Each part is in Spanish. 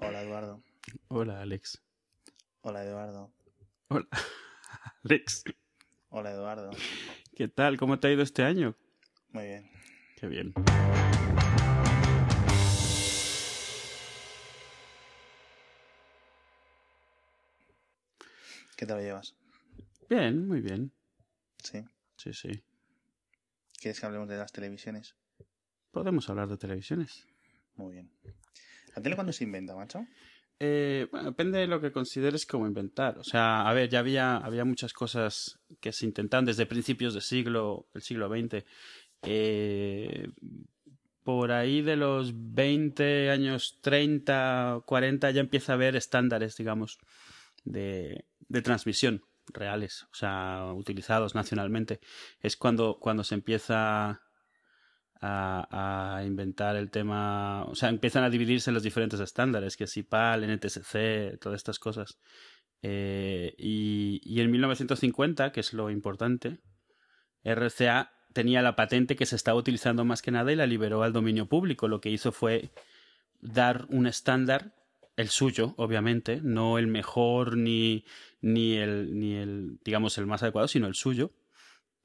Hola Eduardo. Hola Alex. Hola Eduardo. Hola Alex. Hola Eduardo. ¿Qué tal? ¿Cómo te ha ido este año? Muy bien. Qué bien. ¿Qué tal lo llevas? Bien, muy bien. Sí. Sí, sí. ¿Quieres que hablemos de las televisiones? Podemos hablar de televisiones. Muy bien. ¿La tele cuándo se inventa, macho? Eh, bueno, depende de lo que consideres como inventar. O sea, a ver, ya había, había muchas cosas que se intentaban desde principios del siglo, el siglo XX. Eh, por ahí de los 20 años 30, 40 ya empieza a haber estándares, digamos, de, de transmisión reales, o sea, utilizados nacionalmente. Es cuando, cuando se empieza a, inventar el tema, o sea, empiezan a dividirse los diferentes estándares, que si PAL, NTSC, todas estas cosas. Eh, y, y en 1950, que es lo importante, RCA tenía la patente que se estaba utilizando más que nada y la liberó al dominio público. Lo que hizo fue dar un estándar, el suyo, obviamente, no el mejor ni, ni, el, ni el, digamos, el más adecuado, sino el suyo,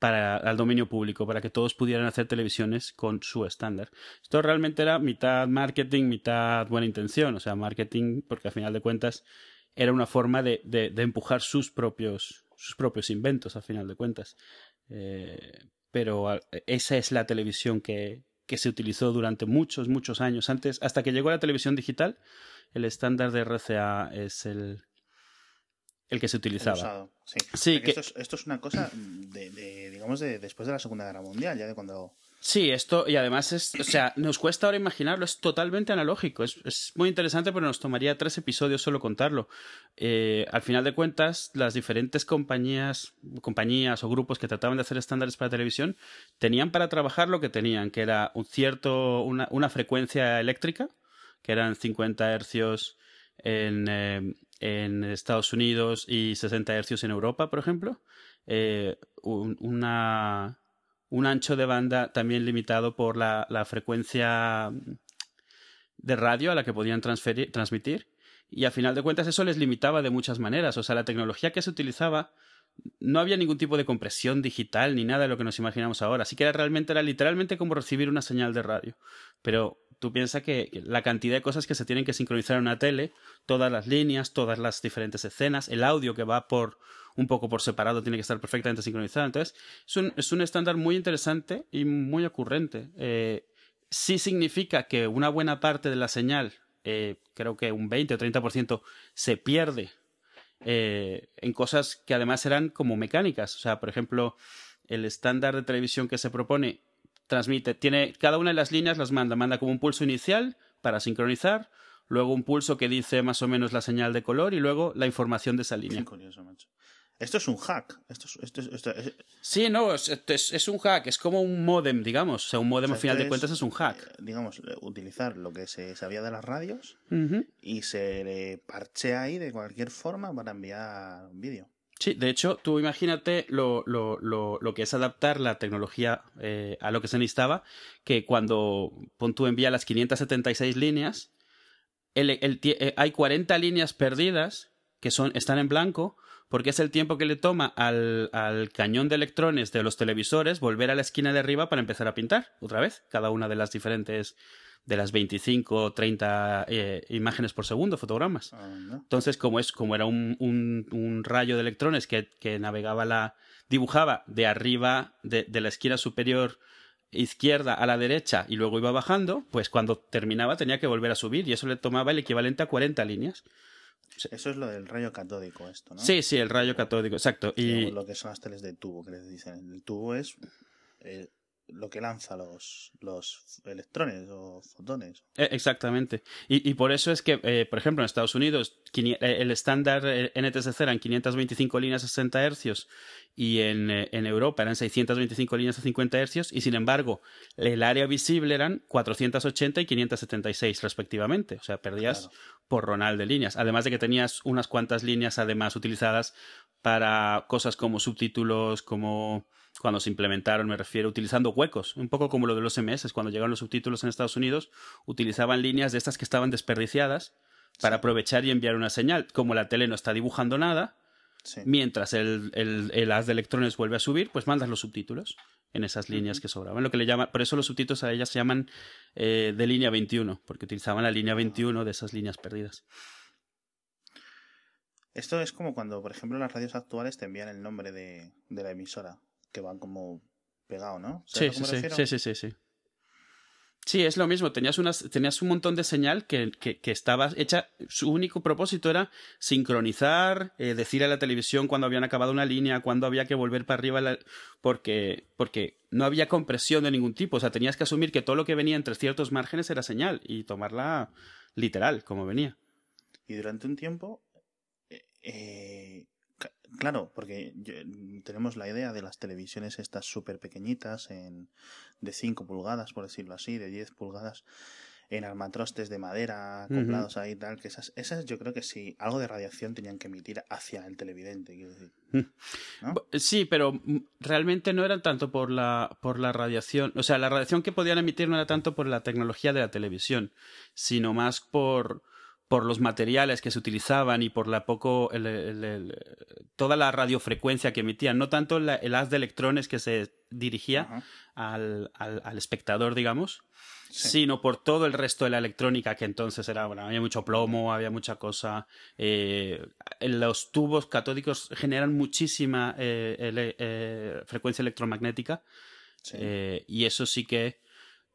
para al dominio público, para que todos pudieran hacer televisiones con su estándar. Esto realmente era mitad marketing, mitad buena intención, o sea, marketing, porque al final de cuentas era una forma de, de, de empujar sus propios, sus propios inventos, al final de cuentas. Eh, pero esa es la televisión que, que se utilizó durante muchos, muchos años. Antes, hasta que llegó la televisión digital, el estándar de RCA es el, el que se utilizaba. Usado, sí. Sí, que... esto, es, esto, es, una cosa de, de, digamos, de después de la Segunda Guerra Mundial, ya de cuando... Sí, esto, y además es, o sea, nos cuesta ahora imaginarlo, es totalmente analógico, es, es muy interesante, pero nos tomaría tres episodios solo contarlo. Eh, al final de cuentas, las diferentes compañías, compañías o grupos que trataban de hacer estándares para televisión tenían para trabajar lo que tenían, que era un cierto, una, una frecuencia eléctrica, que eran 50 hercios en, eh, en Estados Unidos y 60 hercios en Europa, por ejemplo. Eh, un, una, un ancho de banda también limitado por la, la, frecuencia de radio a la que podían transmitir. Y a final de cuentas eso les limitaba de muchas maneras. O sea, la tecnología que se utilizaba no había ningún tipo de compresión digital ni nada de lo que nos imaginamos ahora. Así que era realmente, era literalmente como recibir una señal de radio. Pero tú piensas que la cantidad de cosas que se tienen que sincronizar en una tele, todas las líneas, todas las diferentes escenas, el audio que va por un poco por separado tiene que estar perfectamente sincronizado. Entonces, es un, es un estándar muy interesante y muy ocurrente. Eh, sí significa que una buena parte de la señal, eh, creo que un 20 o 30%, se pierde eh, en cosas que además eran como mecánicas. O sea, por ejemplo, el estándar de televisión que se propone transmite, tiene cada una de las líneas las manda, manda como un pulso inicial para sincronizar, luego un pulso que dice más o menos la señal de color y luego la información de esa línea. Qué curioso, macho. Esto es un hack. Esto es, esto es, esto es... Sí, no, es, es, un hack. Es como un modem, digamos. O sea, un modem o sea, al final de cuentas es un hack. Eh, digamos, utilizar lo que se sabía de las radios uh -huh. y se le parchea ahí de cualquier forma para enviar un vídeo. Sí, de hecho, tú imagínate lo, lo, lo, lo que es adaptar la tecnología eh, a lo que se necesitaba, que cuando pon tú envía las 576 líneas, el, el, el, hay 40 líneas perdidas que son, están en blanco, porque es el tiempo que le toma al, al, cañón de electrones de los televisores volver a la esquina de arriba para empezar a pintar otra vez cada una de las diferentes de las 25 o 30 eh, imágenes por segundo, fotogramas. -huh. Entonces, como es, como era un, un, un rayo de electrones que, que, navegaba la. dibujaba de arriba, de, de la esquina superior izquierda a la derecha y luego iba bajando, pues cuando terminaba tenía que volver a subir y eso le tomaba el equivalente a 40 líneas. Eso es lo del rayo catódico, esto, ¿no? Sí, sí, el rayo catódico, exacto. Y lo que son las teles de tubo, que les dicen. El tubo es eh, lo que lanza los, los electrones o fotones. Exactamente. Y, y por eso es que, eh, por ejemplo, en Estados Unidos el estándar NTSC eran 525 líneas a 60 hercios y en, en, Europa eran 625 líneas a 50 hercios y sin embargo el área visible eran 480 y 576 respectivamente. O sea, perdías claro. por ronal de líneas. Además de que tenías unas cuantas líneas además utilizadas para cosas como subtítulos, como cuando se implementaron, me refiero, utilizando huecos, un poco como lo de los MS, cuando llegaron los subtítulos en Estados Unidos, utilizaban líneas de estas que estaban desperdiciadas para aprovechar y enviar una señal. Como la tele no está dibujando nada, Sí. mientras el, el, el haz de electrones vuelve a subir, pues mandas los subtítulos en esas líneas que sobraban. Lo que le llaman, por eso los subtítulos a ellas se llaman eh, de línea 21, porque utilizaban la línea 21 de esas líneas perdidas. Esto es como cuando, por ejemplo, las radios actuales te envían el nombre de, de la emisora, que van como pegado, ¿no? Sí, ¿Sabes a sí, sí, sí, sí, sí, sí. Es lo mismo. Tenías, unas, tenías un montón de señal que, que, que estaba hecha. Su único propósito era sincronizar, eh, decir a la televisión cuando habían acabado una línea, cuando había que volver para arriba, la- porque, porque no había compresión de ningún tipo. O sea, tenías que asumir que todo lo que venía entre ciertos márgenes era señal y tomarla literal, como venía. Y durante un tiempo, eh, eh, claro, porque yo- tenemos la idea de las televisiones estas súper pequeñitas, en, de 5 pulgadas, por decirlo así, de 10 pulgadas, en armatrostes de madera, acoplados ahí y tal, que esas, esas yo creo que sí, algo de radiación tenían que emitir hacia el televidente, quiero decir. Sí, pero mm, realmente no eran tanto por la, por la radiación. O sea, la radiación que podían emitir no era tanto por la tecnología de la televisión, sino más por, por los materiales que se utilizaban y por la poco. el- el- el- toda la radiofrecuencia que emitían. No tanto la- el haz de electrones que se dirigía al, al, al espectador, digamos, Sí. sino por todo el resto de la electrónica que entonces era, bueno, había mucho plomo, había mucha cosa. eh, los tubos catódicos generan muchísima eh, ele- eh, frecuencia electromagnética Sí. y eso sí que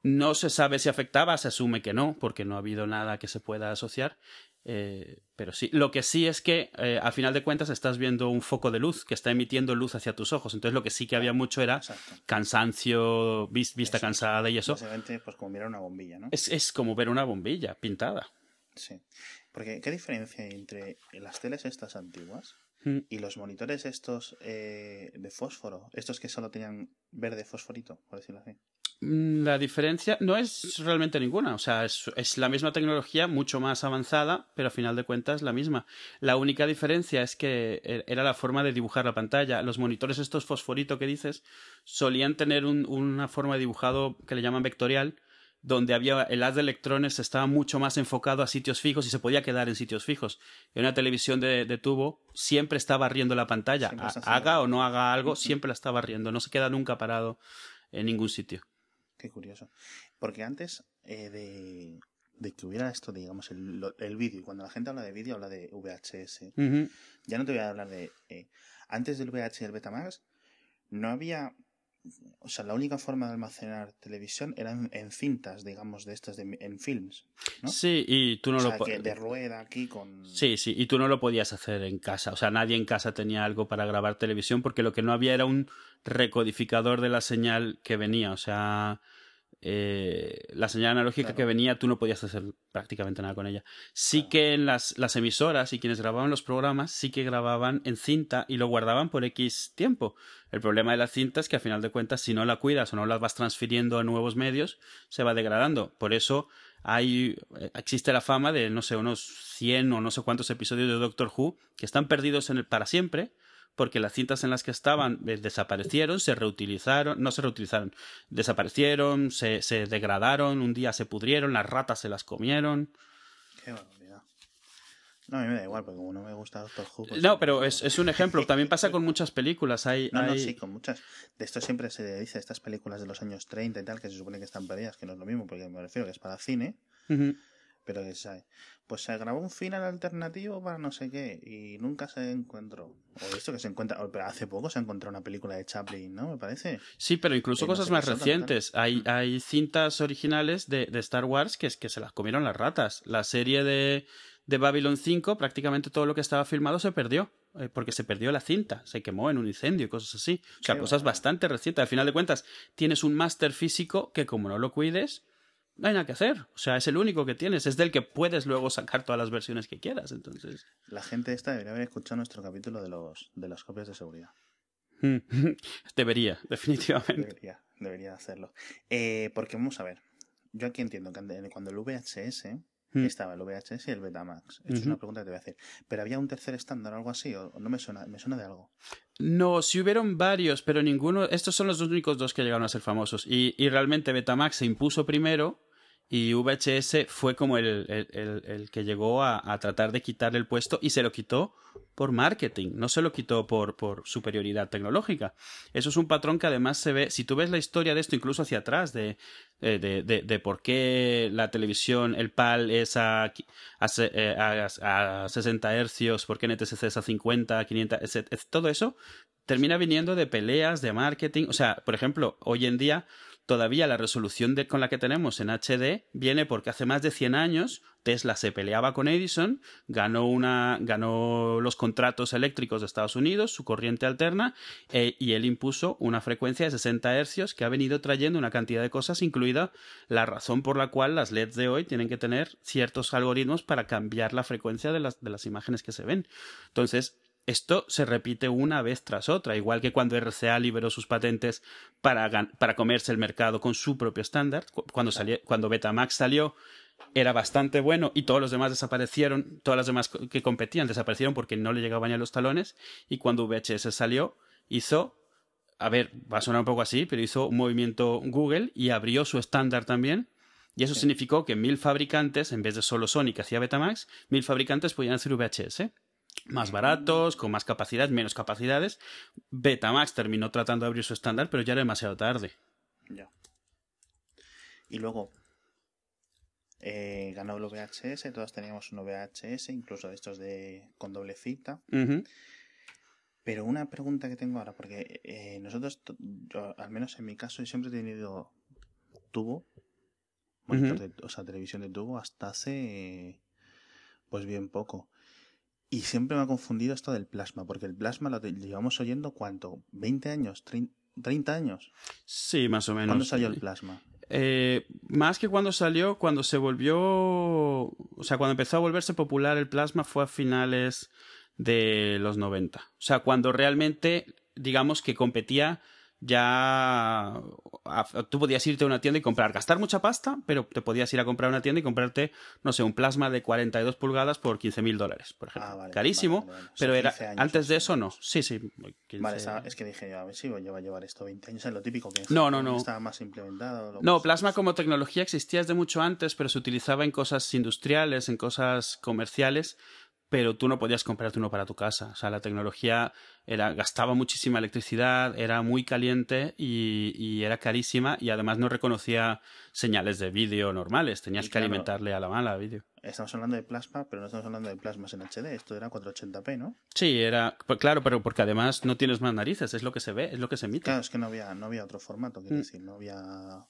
no se sabe si afectaba, se asume que no, porque no ha habido nada que se pueda asociar. eh, pero sí, lo que sí es que eh, a final de cuentas estás viendo un foco de luz que está emitiendo luz hacia tus ojos. Entonces lo que sí que había mucho era Exacto. cansancio, vis- vista cansada y eso. Básicamente, pues como mirar una bombilla, ¿no? Es, es como ver una bombilla pintada. Sí. Porque, ¿qué diferencia hay entre las teles estas antiguas Mm. y los monitores estos eh, de fósforo? Estos que solo tenían verde fosforito, por decirlo así. Mm, La diferencia no es realmente ninguna. O sea, es, es la misma tecnología, mucho más avanzada, pero a final de cuentas la misma. La única diferencia es que e- era la forma de dibujar la pantalla. Los monitores estos fosforito que dices solían tener un- una forma de dibujado que le llaman vectorial, donde había el haz de electrones estaba mucho más enfocado a sitios fijos y se podía quedar en sitios fijos. En una televisión de, de tubo siempre está barriendo la pantalla. Haga o no haga algo, siempre la está barriendo. No se queda nunca parado en ningún sitio. Qué curioso. Porque antes eh, de, de que hubiera esto, digamos, el, el vídeo, y cuando la gente habla de vídeo, habla de VHS. Ya no te voy a hablar de... eh, antes del VH y el Betamax, no había... O sea, la única forma de almacenar televisión era en, en cintas, digamos, de estas, de, en films. ¿no? Sí, y tú no o lo sea, po- que de rueda aquí con... Sí, sí, y tú no lo podías hacer en casa. O sea, nadie en casa tenía algo para grabar televisión porque lo que no había era un recodificador de la señal que venía. O sea, eh, la señal analógica Claro. que venía, tú no podías hacer prácticamente nada con ella. Sí Claro. que en las, las emisoras y quienes grababan los programas, sí que grababan en cinta y lo guardaban por X tiempo. El problema de la cinta es que a final de cuentas, si no la cuidas o no la vas transfiriendo a nuevos medios, se va degradando. Por eso hay, eh, existe la fama de, no sé, unos 100 o no sé cuántos episodios de Doctor Who que están perdidos en el, para siempre porque las cintas en las que estaban eh, desaparecieron, se reutilizaron, no se reutilizaron, desaparecieron, se, se degradaron, un día se pudrieron, las ratas se las comieron. Qué barbaridad. No, a mí me da igual, porque como no me gusta Doctor Who... pues- No, pero es, es un ejemplo. También pasa con muchas películas. Hay, No, no, sí, con muchas. De esto siempre se dice, estas películas de los años 30 y tal, que se supone que están perdidas, que no es lo mismo, porque me refiero que es para cine, Ujú. Pero que sabe. Pues se grabó un final alternativo para no sé qué, y nunca se encontró. O esto que se encuentra, pero hace poco se encontró una película de Chaplin, ¿no? Me parece. Sí, pero incluso Eh, no cosas más recientes. Hay, Mm. hay cintas originales de, de Star Wars que, es, que se las comieron las ratas. La serie de, de Babylon 5, prácticamente todo lo que estaba filmado se perdió. eh, porque se perdió la cinta, se quemó en un incendio y cosas así. O sea, Qué cosas bastante recientes. Al final de cuentas, tienes un máster físico que como no lo cuides, no hay nada que hacer. O sea, es el único que tienes. Es del que puedes luego sacar todas las versiones que quieras. Entonces... La gente esta debería haber escuchado nuestro capítulo de los de las copias de seguridad. Debería, definitivamente. Debería, debería hacerlo. Eh, porque vamos a ver. Yo aquí entiendo que cuando el VHS Mm. estaba el VHS y el Betamax. Esto es una pregunta que te voy a hacer. ¿Pero había un tercer estándar o algo así? ¿O no me suena? ¿Me suena de algo? No, si hubieron varios, pero ninguno. Estos son los únicos dos que llegaron a ser famosos. Y, y realmente Betamax se impuso primero y VHS fue como el, el, el, que llegó a, a, tratar de quitar el puesto y se lo quitó por marketing, no se lo quitó por, por superioridad tecnológica. Eso es un patrón que además se ve, si tú ves la historia de esto incluso hacia atrás, de, de, de, de por qué la televisión, el PAL es a, a, a, a 60 hercios, por qué NTSC es a 50, 500, todo eso termina viniendo de peleas, de marketing. O sea, por ejemplo, hoy en día todavía la resolución con la que tenemos en HD viene porque hace más de 100 años Tesla se peleaba con Edison, ganó, una, ganó los contratos eléctricos de Estados Unidos, su corriente alterna, eh, y él impuso una frecuencia de 60 hercios que ha venido trayendo una cantidad de cosas, incluida la razón por la cual las LEDs de hoy tienen que tener ciertos algoritmos para cambiar la frecuencia de las, de las imágenes que se ven. Entonces, esto se repite una vez tras otra, igual que cuando RCA liberó sus patentes para, para comerse el mercado con su propio estándar. Cuando, salió, cuando Betamax salió, era bastante bueno y todos los demás desaparecieron, todas las demás que competían desaparecieron porque no le llegaban a los talones. Y cuando VHS salió, hizo, a ver, va a sonar un poco así, pero hizo un movimiento Google y abrió su estándar también. Y eso significó que mil fabricantes, en vez de solo Sony que hacía Betamax, mil fabricantes podían hacer VHS más baratos, con más capacidad, menos capacidades. Betamax terminó tratando de abrir su estándar, pero ya era demasiado tarde. Ya. Y luego eh, ganó el VHS, todos teníamos un VHS, incluso de estos de con doble cita. Pero una pregunta que tengo ahora, porque eh, nosotros, yo, al menos en mi caso, siempre he tenido tubo, monitor de, o sea, televisión de tubo, hasta hace, pues bien poco. Y siempre me ha confundido esto del plasma, porque el plasma lo llevamos oyendo cuánto, 20 años, 30 años. Sí, más o menos. ¿Cuándo salió el plasma? Eh, más que cuando salió, cuando se volvió, o sea, cuando empezó a volverse popular el plasma fue a finales de los 90. O sea, cuando realmente, digamos que competía ya tú podías irte a una tienda y comprar, gastar mucha pasta, pero te podías ir a comprar una tienda y comprarte, no sé, un plasma de 42 pulgadas por 15 mil dólares, por ejemplo. Ah, vale, Carísimo, vale, vale. pero era antes de eso no. Sí, sí. 15... Vale, es que dije, a ver si voy a llevar esto 20 años, es lo típico que no, no, no. estaba más implementado. No, plasma como tecnología existía desde mucho antes, pero se utilizaba en cosas industriales, en cosas comerciales pero tú no podías comprarte uno para tu casa. O sea, la tecnología era, gastaba muchísima electricidad, era muy caliente y, y era carísima y además no reconocía señales de vídeo normales. Tenías claro, que alimentarle a la mala vídeo. Estamos hablando de plasma, pero no estamos hablando de plasmas en HD. Esto era 480p, ¿no? Sí, era. Pues claro, pero porque además no tienes más narices, es lo que se ve, es lo que se emite. Claro, es que no había, no había otro formato, quiero mm. decir, no había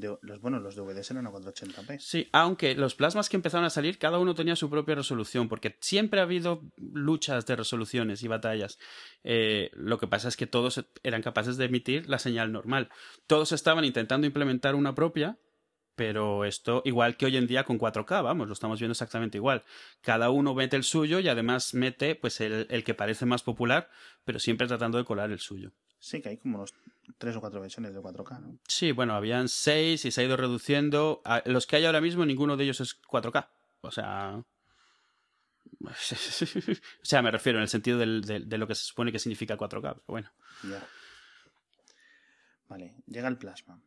los, bueno, los DVDs eran a 480p. Sí, aunque los plasmas que empezaron a salir, cada uno tenía su propia resolución, porque siempre ha habido luchas de resoluciones y batallas. Eh, lo que pasa es que todos eran capaces de emitir la señal normal. Todos estaban intentando implementar una propia, pero esto, igual que hoy en día con 4K, vamos, lo estamos viendo exactamente igual. Cada uno mete el suyo y además mete pues el que parece más popular, pero siempre tratando de colar el suyo. Sí, que hay como unos tres o cuatro versiones de 4K, ¿no? Sí, bueno, habían seis y se ha ido reduciendo. Los que hay ahora mismo, ninguno de ellos es 4K. O sea. o sea, me refiero en el sentido del, de, de, lo que se supone que significa 4K, pero bueno. Ya. Vale, llega el plasma.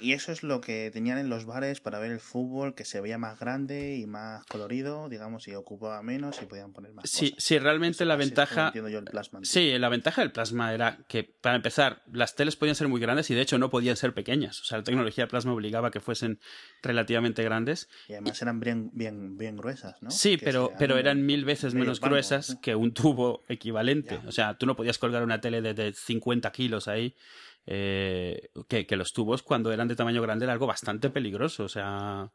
Y eso es lo que tenían en los bares para ver el fútbol, que se veía más grande y más colorido, digamos, y ocupaba menos y podían poner más sí, cosas. Sí, realmente Eso, la ventaja... yo el plasma, sí, la ventaja del plasma era que, para empezar, las teles podían ser muy grandes y de hecho no podían ser pequeñas. O sea, la tecnología de plasma obligaba a que fuesen relativamente grandes. Y además eran bien, bien, bien gruesas, ¿no? Sí, pero, pero eran mil veces menos gruesas ¿no? que un tubo equivalente. Ya. O sea, tú no podías colgar una tele de, de 50 kilos ahí eh, que, que, los tubos cuando eran de tamaño grande era algo bastante peligroso, o sea...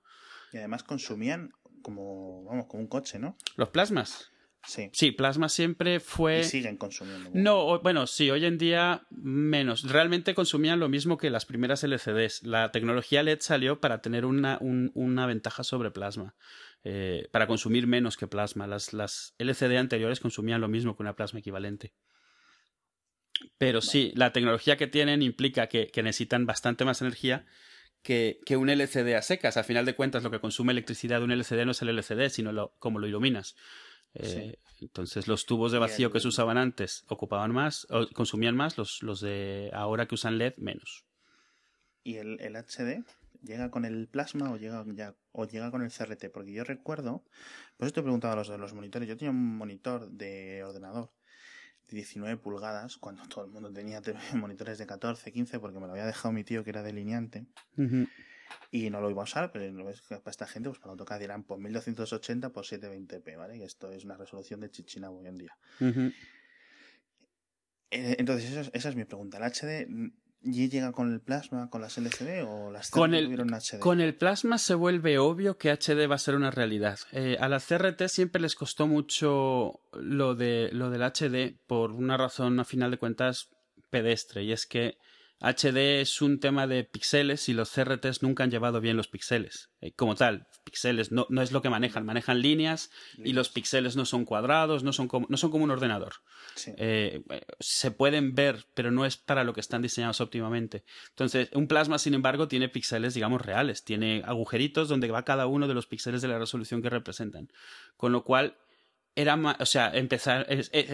Y además consumían como, vamos, como un coche, ¿no? Los plasmas. Sí. Sí, plasma siempre fue. Y siguen consumiendo. No, bueno, sí, hoy en día menos. Realmente consumían lo mismo que las primeras LCDs. La tecnología LED salió para tener una, un, una ventaja sobre plasma. Eh, para consumir menos que plasma. Las, las LCD anteriores consumían lo mismo que una plasma equivalente. Pero sí, la tecnología que tienen implica que, que necesitan bastante más energía que, que, un LCD a secas. Al final de cuentas, lo que consume electricidad de un LCD no es el LCD, sino lo, cómo lo iluminas. Eh, sí. Entonces, los tubos de vacío el... que se usaban antes ocupaban más, o consumían más, los, los de ahora que usan LED menos. ¿Y el, el HD? llega con el plasma o llega ya o llega con el CRT, porque yo recuerdo, pues esto he preguntado a los de los monitores, yo tenía un monitor de ordenador de 19 pulgadas cuando todo el mundo tenía monitores de 14, 15 porque me lo había dejado mi tío que era delineante. Y no lo iba a usar, pero para esta gente, pues para AutoCAD dirán por 1280 por 720p, ¿vale? Y esto es una resolución de chichina hoy en día. Eh, entonces, esa es, mi pregunta. ¿El HD ¿Y llega con el plasma, con las LCD o las con el, HD? Con el plasma se vuelve obvio que HD va a ser una realidad. Eh, a la CRT siempre les costó mucho lo, de, lo del HD por una razón, a final de cuentas, pedestre. Y es que HD es un tema de píxeles y los CRTs nunca han llevado bien los píxeles. Eh, como tal, píxeles no, no, es lo que manejan, manejan líneas y los píxeles no son cuadrados, no son como, no son como un ordenador. Eh, se pueden ver, pero no es para lo que están diseñados óptimamente. Entonces, un plasma, sin embargo, tiene píxeles, digamos, reales. Tiene agujeritos donde va cada uno de los píxeles de la resolución que representan. Con lo cual, era o sea, empezar,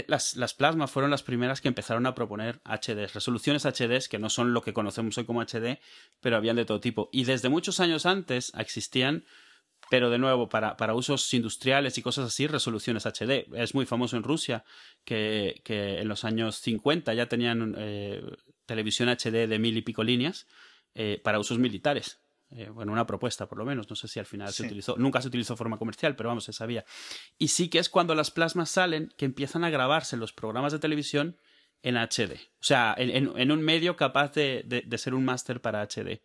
las, las plasmas fueron las primeras que empezaron a proponer HDs, resoluciones HDs que no son lo que conocemos hoy como HD, pero habían de todo tipo. Y desde muchos años antes existían, pero de nuevo, para, para usos industriales y cosas así, resoluciones HD. Es muy famoso en Rusia que, que en los años 50 ya tenían eh, televisión HD de mil y pico líneas eh, para usos militares. Eh, bueno, una propuesta por lo menos, no sé si al final se utilizó, nunca se utilizó de forma comercial, pero vamos, se sabía. Y sí que es cuando las plasmas salen que empiezan a grabarse los programas de televisión en HD, o sea, en, un medio capaz de, de, ser un máster para HD.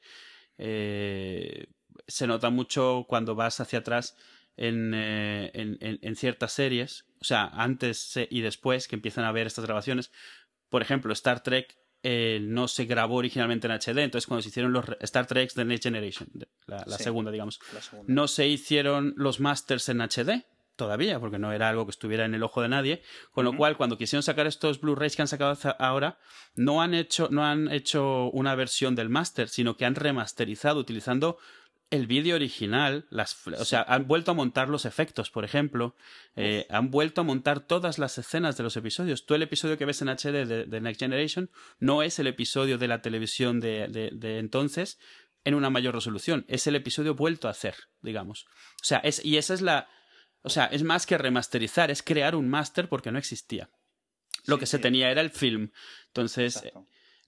Eh, se nota mucho cuando vas hacia atrás en, eh, en, ciertas series, o sea, antes y después que empiezan a ver estas grabaciones. Por ejemplo, Star Trek eh, no se grabó originalmente en HD. Entonces, cuando se hicieron los Star Trek The Next Generation, la, segunda, digamos, no se hicieron los masters en HD todavía, porque no era algo que estuviera en el ojo de nadie. Con lo cual, cuando quisieron sacar estos Blu-rays que han sacado ahora, no han hecho, no han hecho una versión del master, sino que han remasterizado utilizando el vídeo original, las, o sea, han vuelto a montar los efectos, por ejemplo, eh, han vuelto a montar todas las escenas de los episodios. Tú el episodio que ves en HD de, Next Generation no es el episodio de la televisión de, de, entonces en una mayor resolución, es el episodio vuelto a hacer, digamos. O sea, es, y esa es la, o sea, es más que remasterizar, es crear un máster porque no existía. Lo que se tenía era el film. Entonces,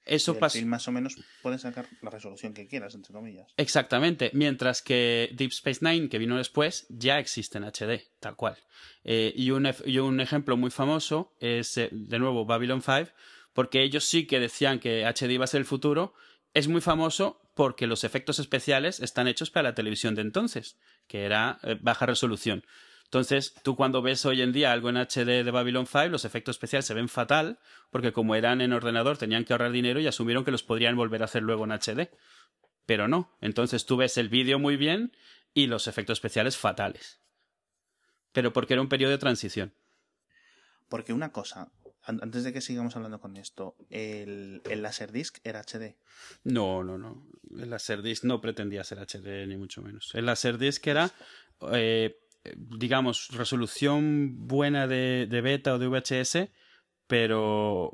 eso pasa. más o menos puedes sacar la resolución que quieras, entre comillas. Exactamente. Mientras que Deep Space Nine, que vino después, ya existe en HD, tal cual. Eh, y, un, y, un, ejemplo muy famoso es, eh, de nuevo, Babylon 5, porque ellos sí que decían que HD iba a ser el futuro. Es muy famoso porque los efectos especiales están hechos para la televisión de entonces, que era eh, baja resolución. Entonces, tú cuando ves hoy en día algo en HD de Babylon 5, los efectos especiales se ven fatal, porque como eran en ordenador tenían que ahorrar dinero y asumieron que los podrían volver a hacer luego en HD. Pero no. Entonces tú ves el vídeo muy bien y los efectos especiales fatales. Pero porque era un periodo de transición. Porque una cosa, antes de que sigamos hablando con esto, ¿el, el Laserdisc era HD? No, no, no. El Laserdisc no pretendía ser HD, ni mucho menos. El Laserdisc era eh, digamos, resolución buena de, beta o de VHS, pero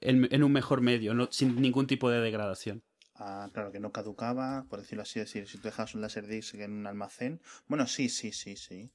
en, un mejor medio, no, sin ningún tipo de degradación. Ah, claro, que no caducaba, por decirlo así, decir, si tú dejas un Laserdisc en un almacén. Bueno, sí, sí, sí, sí.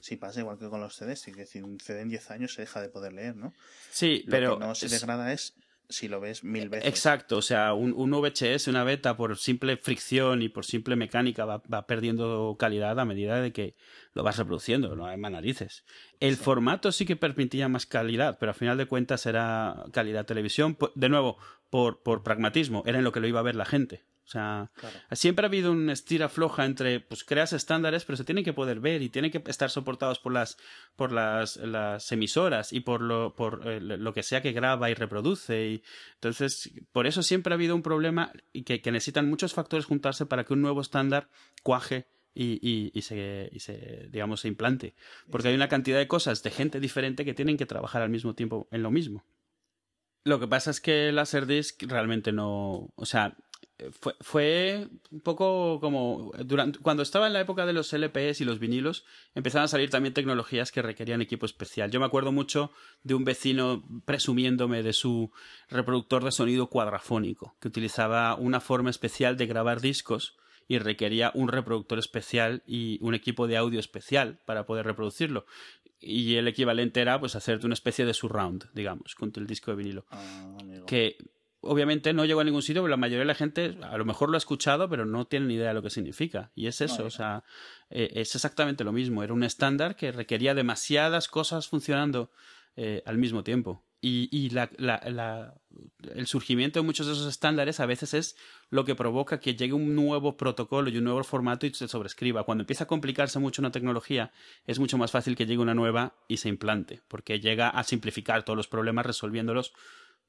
Sí, pasa igual que con los CDs, es decir, un CD en 10 años se deja de poder leer, ¿no? Sí, pero. Lo que no se degrada es si lo ves mil veces. Exacto, o sea, un, un, VHS, una beta, por simple fricción y por simple mecánica, va, va, perdiendo calidad a medida de que lo vas reproduciendo, no hay más narices. El formato sí que permitía más calidad, pero al final de cuentas era calidad televisión, de nuevo, por, por pragmatismo, era en lo que lo iba a ver la gente. O sea, siempre ha habido un estira floja entre, pues creas estándares, pero se tienen que poder ver y tienen que estar soportados por las, por las, las emisoras y por lo, por eh, lo que sea que graba y reproduce. Y, entonces, por eso siempre ha habido un problema y que, que necesitan muchos factores juntarse para que un nuevo estándar cuaje y, y, y, se, y se, digamos, se implante. Porque hay una cantidad de cosas de gente diferente que tienen que trabajar al mismo tiempo en lo mismo. Lo que pasa es que Laserdisc realmente no. O sea, fue, fue un poco como durante, cuando estaba en la época de los LPs y los vinilos empezaron a salir también tecnologías que requerían equipo especial. Yo me acuerdo mucho de un vecino presumiéndome de su reproductor de sonido cuadrafónico que utilizaba una forma especial de grabar discos y requería un reproductor especial y un equipo de audio especial para poder reproducirlo. Y el equivalente era pues hacerte una especie de surround, digamos, con el disco de vinilo. Ah. Que obviamente no llegó a ningún sitio, pero la mayoría de la gente a lo mejor lo ha escuchado, pero no tiene ni idea de lo que significa. Y es eso, No, o sea, eh, es exactamente lo mismo. Era un estándar que requería demasiadas cosas funcionando eh, al mismo tiempo. Y, y la, la- la- el surgimiento de muchos de esos estándares a veces es lo que provoca que llegue un nuevo protocolo y un nuevo formato y se sobrescriba. Cuando empieza a complicarse mucho una tecnología, es mucho más fácil que llegue una nueva y se implante, porque llega a simplificar todos los problemas resolviéndolos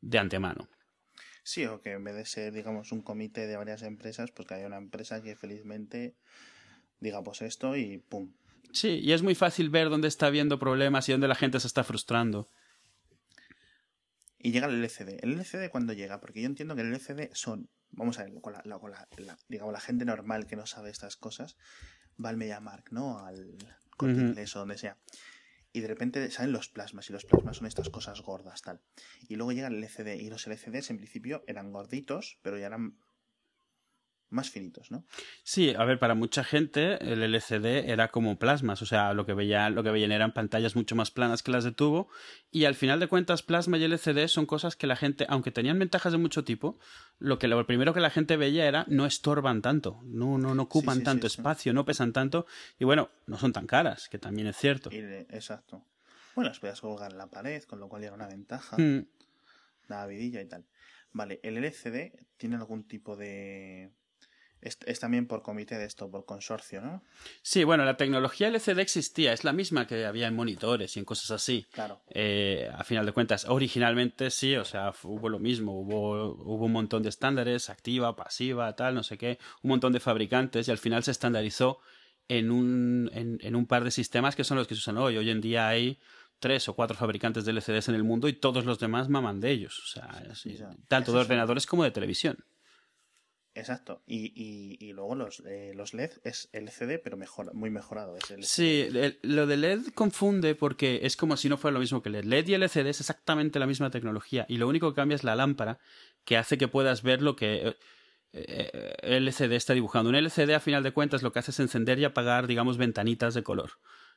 de antemano. Sí, o que en vez de ser, digamos, un comité de varias empresas, pues que haya una empresa que felizmente diga pues esto y pum. Sí, y es muy fácil ver dónde está habiendo problemas y dónde la gente se está frustrando. Y llega el LCD. ¿El LCD cuándo llega? Porque yo entiendo que el LCD son, vamos a ver, con la, la- con la- la- digamos, la gente normal que no sabe estas cosas, va al MediaMark, ¿no? Al Corte Ujú. Inglés o donde sea. Y de repente salen los plasmas, y los plasmas son estas cosas gordas, tal. Y luego llega el LCD, y los LCDs en principio eran gorditos, pero ya eran más finitos, ¿no? Sí, a ver, para mucha gente el LCD era como plasmas, o sea, lo que veían, lo que veían eran pantallas mucho más planas que las de tubo, y al final de cuentas plasma y LCD son cosas que la gente, aunque tenían ventajas de mucho tipo, lo que lo primero que la gente veía era no estorban tanto, no, no, no ocupan Sí, sí, tanto sí, espacio, no pesan tanto, y bueno, no son tan caras, que también es cierto. Exacto. Bueno, las podías colgar en la pared, con lo cual era una ventaja. Mm, la vidilla y tal. Vale, el LCD tiene algún tipo de... Es, es también por comité de esto, por consorcio, ¿no? Sí, bueno, la tecnología LCD existía, es la misma que había en monitores y en cosas así. Claro. Eh, a final de cuentas, originalmente sí, o sea, hubo lo mismo, hubo, hubo un montón de estándares, activa, pasiva, tal, no sé qué, un montón de fabricantes y al final se estandarizó en un, en, en un par de sistemas que son los que se usan hoy. Hoy en día hay tres o cuatro fabricantes de LCDs en el mundo y todos los demás maman de ellos, o sea, Sí, tanto de ordenadores como de televisión. Exacto. Y, y, y luego los, eh, los LED es LCD, pero mejor, muy mejorado. Es LCD. Sí, el- lo de LED confunde porque es como si no fuera lo mismo que LED. LED y LCD es exactamente la misma tecnología y lo único que cambia es la lámpara que hace que puedas ver lo que eh, eh, LCD está dibujando. Un LCD a final de cuentas lo que hace es encender y apagar, digamos, ventanitas de color.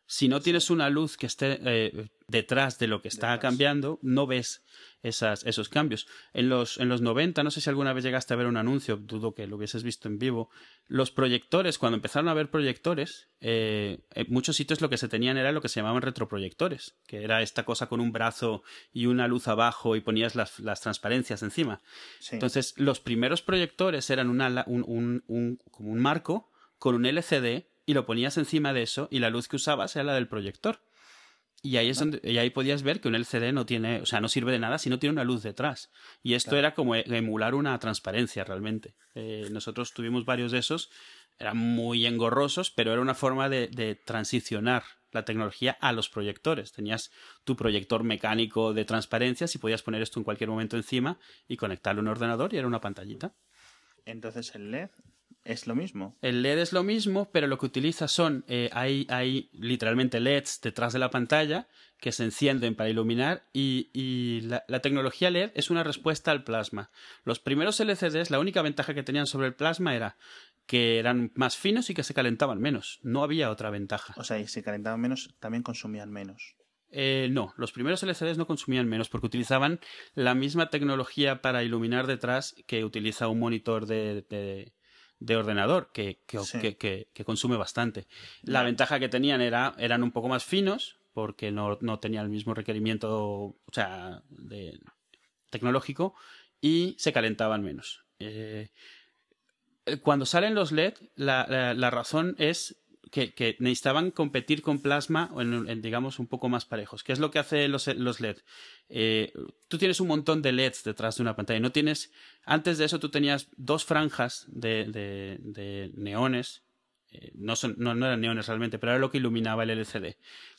Si no tienes una luz que esté eh, detrás de lo que está Detrás. cambiando, no ves esas, esos cambios. En los, en los 90, no sé si alguna vez llegaste a ver un anuncio, dudo que lo hubieses visto en vivo, los proyectores, cuando empezaron a haber proyectores, eh, en muchos sitios lo que se tenían era lo que se llamaban retroproyectores, que era esta cosa con un brazo y una luz abajo y ponías las, las transparencias encima. Sí. Entonces, los primeros proyectores eran una, un, un- un- como un marco con un LCD y lo ponías encima de eso y la luz que usabas era la del proyector. Y ahí es donde y ahí podías ver que un LCD no tiene, o sea, no sirve de nada si no tiene una luz detrás. Y esto Claro. era como emular una transparencia realmente. Eh, nosotros tuvimos varios de esos, eran muy engorrosos, pero era una forma de, de transicionar la tecnología a los proyectores. Tenías tu proyector mecánico de transparencias y podías poner esto en cualquier momento encima y conectarlo a un ordenador y era una pantallita. Entonces el LED es lo mismo. El LED es lo mismo, pero lo que utiliza son, eh, hay, hay literalmente LEDs detrás de la pantalla que se encienden para iluminar y, y la, la tecnología LED es una respuesta al plasma. Los primeros LCDs, la única ventaja que tenían sobre el plasma era que eran más finos y que se calentaban menos. No había otra ventaja. O sea, y si calentaban menos, también consumían menos. Eh, no, los primeros LCDs no consumían menos porque utilizaban la misma tecnología para iluminar detrás que utiliza un monitor de, de- de ordenador, que, que, Sí. que- que- que consume bastante. La ventaja que tenían era eran un poco más finos porque no, no tenían el mismo requerimiento o sea, de, tecnológico y se calentaban menos. Eh, cuando salen los LED, la, la- la razón es que, necesitaban competir con plasma en, en, digamos, un poco más parejos. ¿Qué es lo que hace los, los LED? Eh, tú tienes un montón de LEDs detrás de una pantalla. No tienes, antes de eso tú tenías dos franjas de, de- de neones. Eh, no, no, no eran neones realmente, pero era lo que iluminaba el LCD.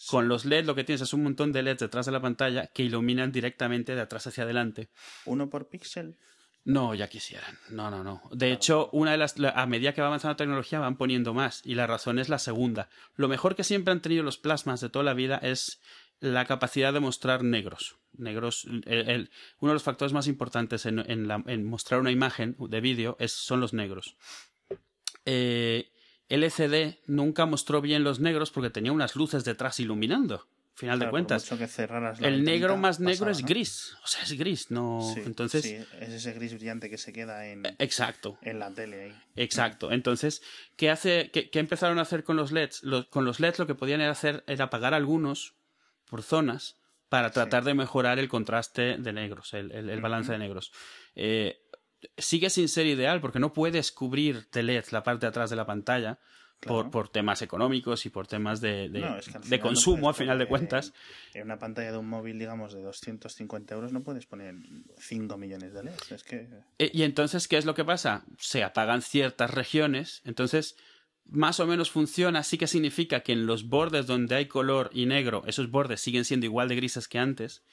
Con los LED lo que tienes es un montón de LEDs detrás de la pantalla que iluminan directamente de atrás hacia adelante. Uno por píxel. No, ya quisieran. No, no, no. De hecho, una de las la- a medida que va avanzando la tecnología van poniendo más y la razón es la segunda. Lo mejor que siempre han tenido los plasmas de toda la vida es la capacidad de mostrar negros. Negros, el- el- uno de los factores más importantes en, en la- en mostrar una imagen de vídeo es, son los negros. eh, LCD nunca mostró bien los negros porque tenía unas luces detrás iluminando. Final de cuentas. el negro más negro es gris. O sea, es gris, no. Entonces. Sí, es ese gris brillante que se queda en. Exacto. En la tele ahí. Exacto. Entonces, ¿qué hace? ¿Qué, empezaron a hacer con los LEDs? con los LEDs lo que podían hacer era apagar algunos por zonas para tratar de mejorar el contraste de negros, el, balance de negros. Eh, sigue sin ser ideal porque no puedes cubrir de LED la parte de atrás de la pantalla por, por, temas económicos y por temas de, de, consumo, a final de cuentas. En, una pantalla de un móvil, digamos, de 250 euros no puedes poner 5 millones de LEDs. Es que... Eh, y entonces, ¿qué es lo que pasa? Se apagan ciertas regiones, entonces más o menos funciona, sí que significa que en los bordes donde hay color y negro, esos bordes siguen siendo igual de grises que antes.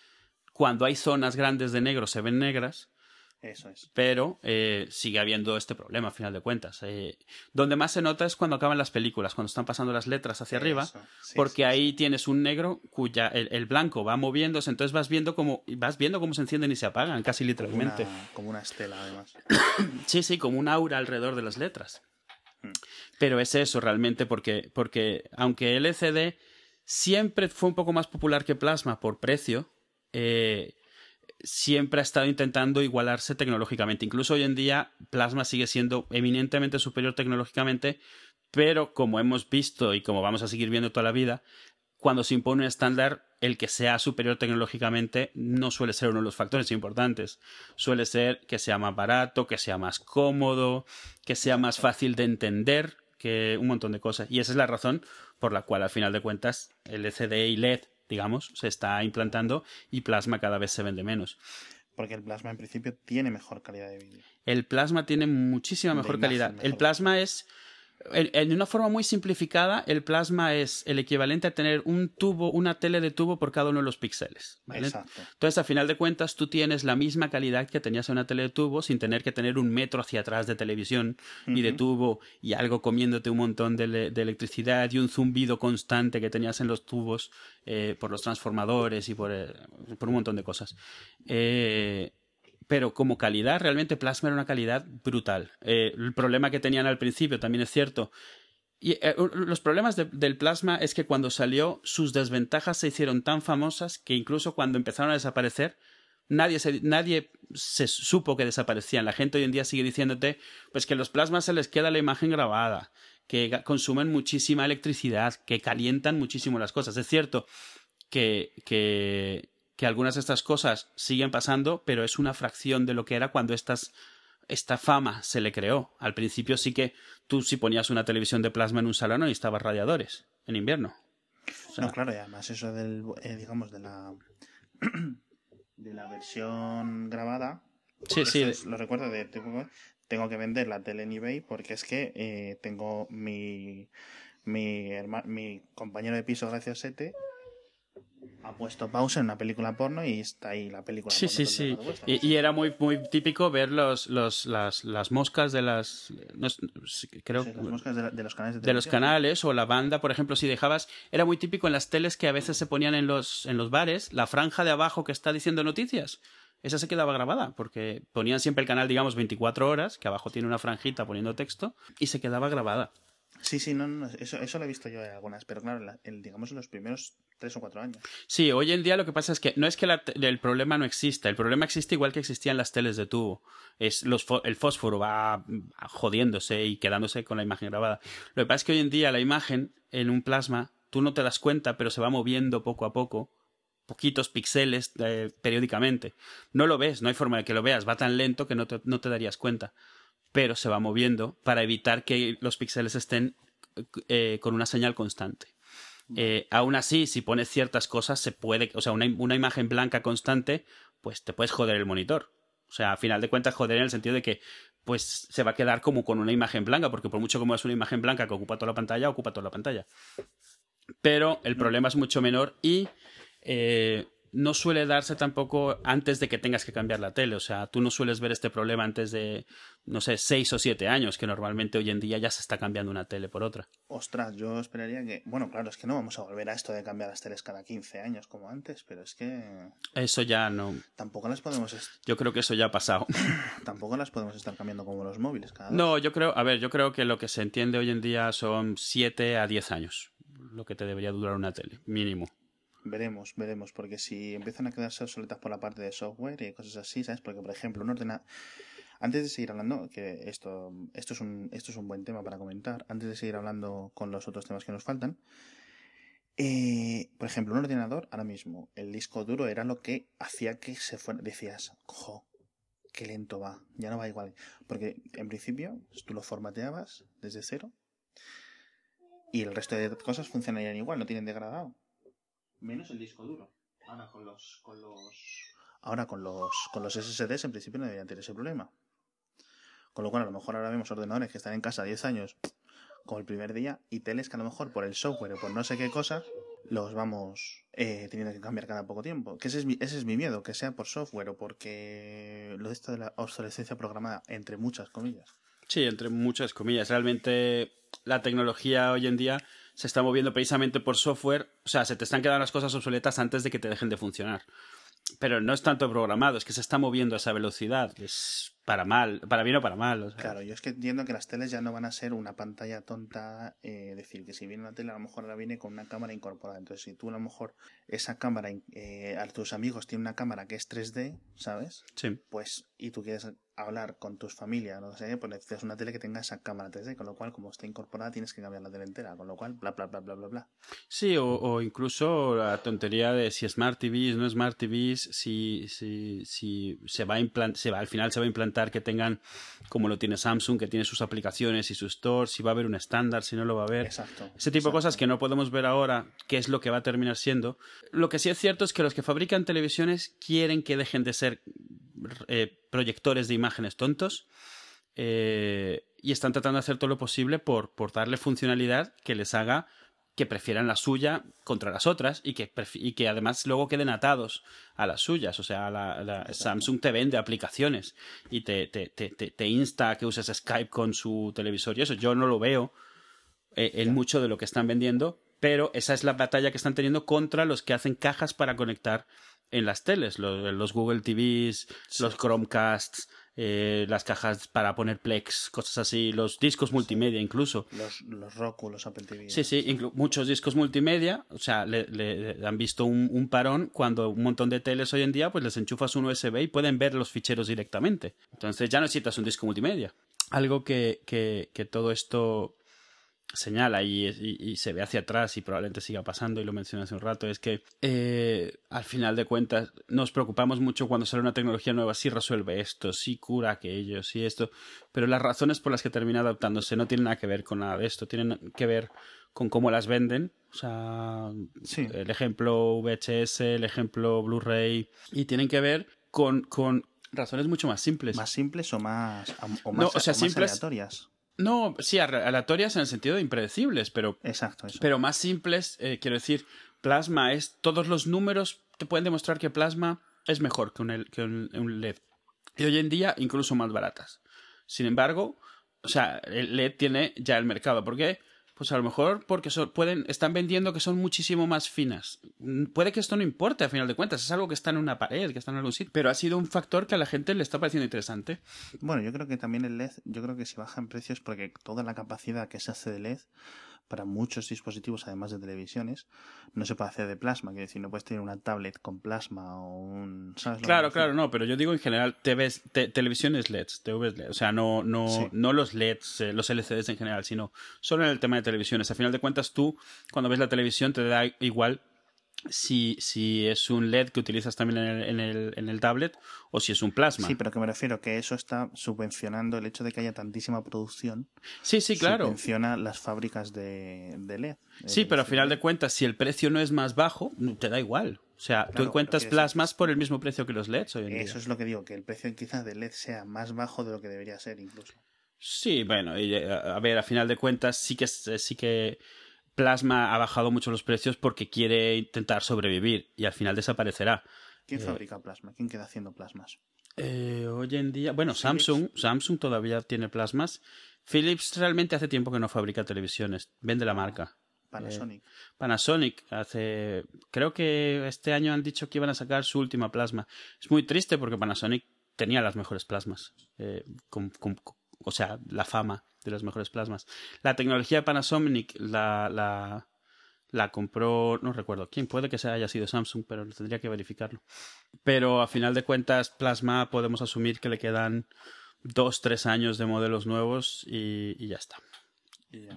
Cuando hay zonas grandes de negro se ven negras eso es. Pero eh, sigue habiendo este problema, a final de cuentas. Eh, donde más se nota es cuando acaban las películas, cuando están pasando las letras hacia arriba, porque ahí tienes un negro cuya el, blanco va moviéndose, entonces vas viendo cómo vas viendo cómo se encienden y se apagan, casi literalmente. Como una, estela, además. sí, sí, como un aura alrededor de las letras. Hmm. Pero es eso realmente, porque, porque aunque LCD siempre fue un poco más popular que Plasma por precio, eh, siempre ha estado intentando igualarse tecnológicamente. Incluso hoy en día Plasma sigue siendo eminentemente superior tecnológicamente, pero como hemos visto y como vamos a seguir viendo toda la vida, cuando se impone un estándar, el que sea superior tecnológicamente no suele ser uno de los factores importantes. Suele ser que sea más barato, que sea más cómodo, que sea más fácil de entender, que un montón de cosas. Y esa es la razón por la cual, al final de cuentas, el LCD y LED digamos, se está implantando y plasma cada vez se vende menos. Porque el plasma en principio tiene mejor calidad de vídeo. El plasma tiene muchísima mejor calidad. el plasma es en, una forma muy simplificada, el plasma es el equivalente a tener un tubo, una tele de tubo por cada uno de los píxeles. Entonces, a final de cuentas, tú tienes la misma calidad que tenías en una tele de tubo sin tener que tener un metro hacia atrás de televisión y de tubo y algo comiéndote un montón de, electricidad y un zumbido constante que tenías en los tubos eh, por los transformadores y por, eh, por, un montón de cosas. Eh, pero como calidad, realmente Plasma era una calidad brutal. Eh, el problema que tenían al principio también es cierto. Y eh, los problemas del plasma es que cuando salió, sus desventajas se hicieron tan famosas que incluso cuando empezaron a desaparecer, nadie se, nadie se supo que desaparecían. La gente hoy en día sigue diciéndote pues que los plasmas se les queda la imagen grabada, que consumen muchísima electricidad, que calientan muchísimo las cosas. Es cierto que, que que algunas de estas cosas siguen pasando, pero es una fracción de lo que era cuando estas, esta fama se le creó. Al principio sí que tú si ponías una televisión de plasma en un salón necesitabas radiadores en invierno. no, claro, y además eso del, eh, digamos, de la, de la versión grabada. Sí, sí. lo recuerdo de, tengo que vender la tele en eBay porque es que eh, tengo mi, mi, mi compañero de piso, gracias Sete, ha puesto pausa en una película porno y está ahí la película. Sí, sí, sí. Y, era muy, muy típico ver los, los, las, las moscas de las... creo, las moscas de, los canales. De, los canales o la banda, por ejemplo, si dejabas... Era muy típico en las teles que a veces se ponían en los, en los bares, la franja de abajo que está diciendo noticias. Esa se quedaba grabada, porque ponían siempre el canal, digamos, 24 horas, que abajo tiene una franjita poniendo texto, y se quedaba grabada. Sí, sí, no, no eso, eso lo he visto yo en algunas, pero claro, el, digamos en los primeros tres o cuatro años. Sí, hoy en día lo que pasa es que no es que el problema no exista, el problema existe igual que existían las teles de tubo. Es los, el fósforo va jodiéndose y quedándose con la imagen grabada. Lo que pasa es que hoy en día la imagen en un plasma, tú no te das cuenta, pero se va moviendo poco a poco poquitos píxeles eh, periódicamente. No lo ves, no hay forma de que lo veas, va tan lento que no te, no te darías cuenta pero se va moviendo para evitar que los píxeles estén eh, con una señal constante. Eh, aún así, si pones ciertas cosas, se puede, o sea, una, una, imagen blanca constante, pues te puedes joder el monitor. O sea, a final de cuentas, joder en el sentido de que, pues, se va a quedar como con una imagen blanca, porque por mucho como es una imagen blanca que ocupa toda la pantalla, ocupa toda la pantalla. Pero el problema es mucho menor y eh, no suele darse tampoco antes de que tengas que cambiar la tele. O sea, tú no sueles ver este problema antes de, no sé, seis o siete años, que normalmente hoy en día ya se está cambiando una tele por otra. Ostras, yo esperaría que. Bueno, claro, es que no vamos a volver a esto de cambiar las teles cada 15 años como antes, pero es que. Eso ya no. Tampoco las podemos. Yo creo que eso ya ha pasado. Tampoco las podemos estar cambiando como los móviles cada No, yo creo. A ver, yo creo que lo que se entiende hoy en día son siete a diez años. Lo que te debería durar una tele, mínimo. Veremos, veremos, porque si empiezan a quedarse obsoletas por la parte de software y cosas así, ¿sabes? Porque, por ejemplo, un ordenador... Antes de seguir hablando, que esto, esto, es un, esto es un buen tema para comentar, antes de seguir hablando con los otros temas que nos faltan, eh, por ejemplo, un ordenador, ahora mismo, el disco duro era lo que hacía que se fuera, decías, jo, qué lento va, ya no va igual. Porque en principio, tú lo formateabas desde cero y el resto de cosas funcionarían igual, no tienen degradado. Menos el disco duro. Ahora con los, con los... Ahora con los, con los SSDs en principio no deberían tener ese problema. Con lo cual a lo mejor ahora vemos ordenadores que están en casa 10 años como el primer día y teles que a lo mejor por el software o por no sé qué cosas los vamos eh, teniendo que cambiar cada poco tiempo. Que ese es, mi, ese es mi miedo, que sea por software o porque lo de esto de la obsolescencia programada, entre muchas comillas. Sí, entre muchas comillas. Realmente la tecnología hoy en día se está moviendo precisamente por software. O sea, se te están quedando las cosas obsoletas antes de que te dejen de funcionar. Pero no es tanto programado, es que se está moviendo a esa velocidad. Es para mal, para bien o para mal. Claro, yo es que entiendo que las teles ya no van a ser una pantalla tonta, eh, decir que si viene una tele a lo mejor ahora viene con una cámara incorporada. Entonces, si tú a lo mejor esa cámara, eh, a tus amigos tiene una cámara que es 3D, ¿sabes? Sí. Pues, y tú quieres hablar con tus familias, no sé, pues necesitas una tele que tenga esa cámara 3D, con lo cual, como está incorporada, tienes que cambiar la tele entera, con lo cual, bla, bla, bla, bla, bla, bla. Sí, o, o incluso la tontería de si Smart TVs, no Smart TVs, si, si, si se va a implantar, se va, al final se va a implantar que tengan, como lo tiene Samsung, que tiene sus aplicaciones y su store, si va a haber un estándar, si no lo va a haber. Exacto. Ese tipo de cosas que no podemos ver ahora, qué es lo que va a terminar siendo. Lo que sí es cierto es que los que fabrican televisiones quieren que dejen de ser eh, proyectores de imágenes tontos eh, y están tratando de hacer todo lo posible por, por darle funcionalidad que les haga que prefieran la suya contra las otras y que, y que además luego queden atados a las suyas. O sea, la, la Samsung te vende aplicaciones y te, te, te, te, insta a que uses Skype con su televisor y eso. Yo no lo veo eh, en mucho de lo que están vendiendo, pero esa es la batalla que están teniendo contra los que hacen cajas para conectar en las teles, los, los Google TVs, los Chromecasts, eh, las cajas para poner Plex, cosas así, los discos multimedia incluso. Los, los Roku, los Apple TV. Sí, sí, muchos discos multimedia, o sea, le, le han visto un, un, parón cuando un montón de teles hoy en día, pues les enchufas un USB y pueden ver los ficheros directamente. Entonces ya no necesitas un disco multimedia. Algo que, que, que todo esto señala y, se ve hacia atrás y probablemente siga pasando y lo mencioné hace un rato es que eh, al final de cuentas nos preocupamos mucho cuando sale una tecnología nueva si resuelve esto, si cura aquello, si esto pero las razones por las que termina adaptándose no tienen nada que ver con nada de esto tienen que ver con cómo las venden o sea el ejemplo VHS el ejemplo Blu-ray y tienen que ver con, con razones mucho más simples. Más simples o más o más, o sea, simples, aleatorias no, sí, aleatorias en el sentido de impredecibles, pero, Exacto, eso. pero más simples, eh, quiero decir, Plasma es, todos los números te pueden demostrar que Plasma es mejor que un, que un LED. Y hoy en día incluso más baratas. Sin embargo, o sea, el LED tiene ya el mercado. ¿Por qué? Pues a lo mejor porque pueden, están vendiendo que son muchísimo más finas. Mm, puede que esto no importe a final de cuentas, es algo que está en una pared, que está en algún sitio, pero ha sido un factor que a la gente le está pareciendo interesante. Bueno, yo creo que también el LED, yo creo que si baja en precios porque toda la capacidad que se hace de LED para muchos dispositivos, además de televisiones, no se puede hacer de plasma. Quiero decir, no puedes tener una tablet con plasma o un. ¿sabes claro, claro, no, pero yo digo en general, TVs, te, televisiones LEDs, TVs LED, o sea, no, no, sí. no los LEDs, eh, los LCDs en general, sino solo en el tema de televisiones. A final de cuentas, tú, cuando ves la televisión, te da igual si, si es un LED que utilizas también en el, en, el, en el tablet o si es un plasma. Sí, pero que me refiero que eso está subvencionando el hecho de que haya tantísima producción. Sí, sí, claro. Subvenciona las fábricas de, de LED. Sí, pero a final de cuentas, si el precio no es más bajo, te da igual. O sea, claro, tú encuentras plasmas por el mismo precio que los LEDs hoy en Eso día. es lo que digo, que el precio quizás de LED sea más bajo de lo que debería ser incluso. Sí, bueno, y, a ver, a final de cuentas sí que sí que Plasma ha bajado mucho los precios porque quiere intentar sobrevivir y al final desaparecerá. ¿Quién fabrica plasma? ¿Quién queda haciendo plasmas? Eh, hoy en día, bueno, Samsung, Samsung todavía tiene plasmas. Philips realmente hace tiempo que no fabrica televisiones, vende la marca. Panasonic. Eh, Panasonic hace, creo que este año han dicho que iban a sacar su última plasma. Es muy triste porque Panasonic tenía las mejores plasmas, eh, o sea, la fama de las mejores plasmas. La tecnología de Panasonic la, la, la compró, no recuerdo quién, puede que sea haya sido Samsung, pero tendría que verificarlo. Pero a final de cuentas, Plasma podemos asumir que le quedan dos, tres años de modelos nuevos y, ya está.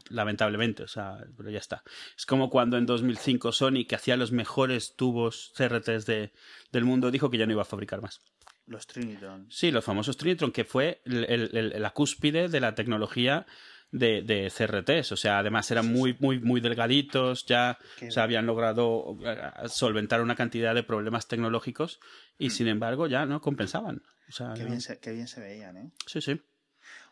Lamentablemente, o sea, pero ya está. Es como cuando en 2005 Sony, que hacía los mejores tubos CRTs de, del mundo, dijo que ya no iba a fabricar más. Los Trinitron. Sí, los famosos Trinitron, que fue la cúspide de la tecnología de, de, CRTs. O sea, además eran muy, muy, muy delgaditos, ya se habían logrado eh, solventar una cantidad de problemas tecnológicos y mm. sin embargo ya no compensaban. O sea, qué, bien se, qué bien se veían, ¿eh? Sí, sí.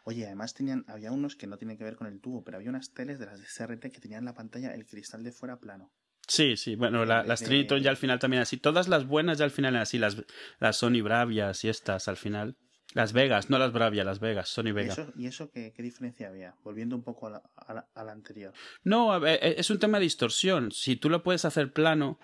Oye, además tenían, había unos que no tienen que ver con el tubo, pero había unas teles de las de CRT que tenían en la pantalla el cristal de fuera plano. Sí, sí, bueno, las Trinitron ya al final también así. Todas las buenas ya al final así, las, las Sony Bravias y estas al final. Las Vegas, no las Bravia, las Vegas, Sony Vegas. ¿Y eso, qué, diferencia había? Volviendo un poco a la, anterior. No, e, es un tema de distorsión. Si tú lo puedes hacer plano,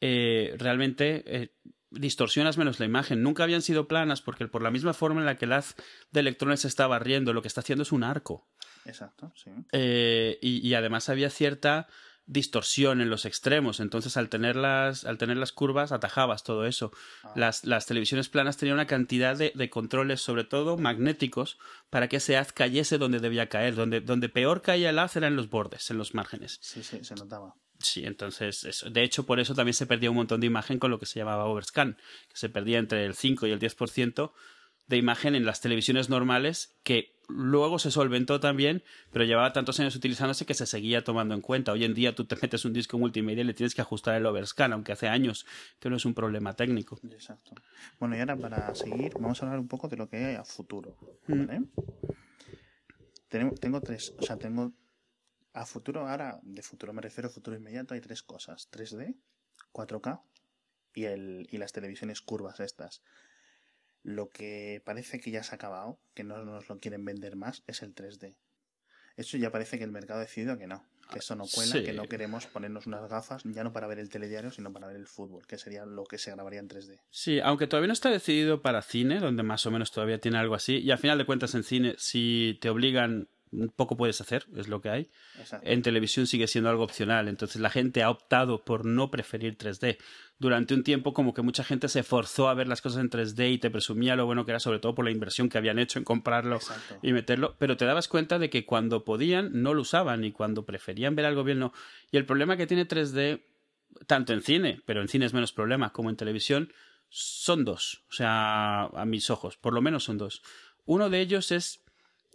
eh, realmente eh, distorsionas menos la imagen. Nunca habían sido planas porque por la misma forma en la que el haz de electrones se está barriendo, lo que está haciendo es un arco. Exacto, sí. Eh, y, además había cierta distorsión en los extremos. Entonces, al tener las, al tener las curvas, atajabas todo eso. Ah. Las, las, televisiones planas tenían una cantidad de, de, controles, sobre todo magnéticos, para que ese haz cayese donde debía caer. Donde, donde peor caía el haz era en los bordes, en los márgenes. Sí, sí, se notaba. Sí, entonces, eso. de hecho, por eso también se perdía un montón de imagen con lo que se llamaba overscan, que se perdía entre el 5 y el 10% de imagen en las televisiones normales que luego se solventó también, pero llevaba tantos años utilizándose que se seguía tomando en cuenta. Hoy en día tú te metes un disco multimedia y le tienes que ajustar el overscan, aunque hace años que no es un problema técnico. Exacto. Bueno, y ahora para seguir, vamos a hablar un poco de lo que hay a futuro. Mm. ¿vale? tengo tres, o sea, tengo a futuro, ahora de futuro me refiero a futuro inmediato, hay tres cosas: 3D, 4K y, el, y las televisiones curvas estas. Lo que parece que ya se ha acabado, que no nos lo quieren vender más, es el 3D. Eso ya parece que el mercado ha decidido que no, que eso no cuela, que no queremos ponernos unas gafas ya no para ver el telediario, sino para ver el fútbol, que sería lo que se grabaría en 3D. Sí, aunque todavía no está decidido para cine, donde más o menos todavía tiene algo así, y al final de cuentas en cine, si te obligan poco puedes hacer, es lo que hay. En televisión sigue siendo algo opcional, entonces la gente ha optado por no preferir 3D. Durante un tiempo como que mucha gente se forzó a ver las cosas en 3D y te presumía lo bueno que era, sobre todo por la inversión que habían hecho en comprarlo y meterlo, pero te dabas cuenta de que cuando podían no lo usaban y cuando preferían ver algo bien no. Y el problema que tiene 3D, tanto en cine, pero en cine es menos problema, como en televisión, son dos, o sea, a mis ojos, por lo menos son dos. Uno de ellos es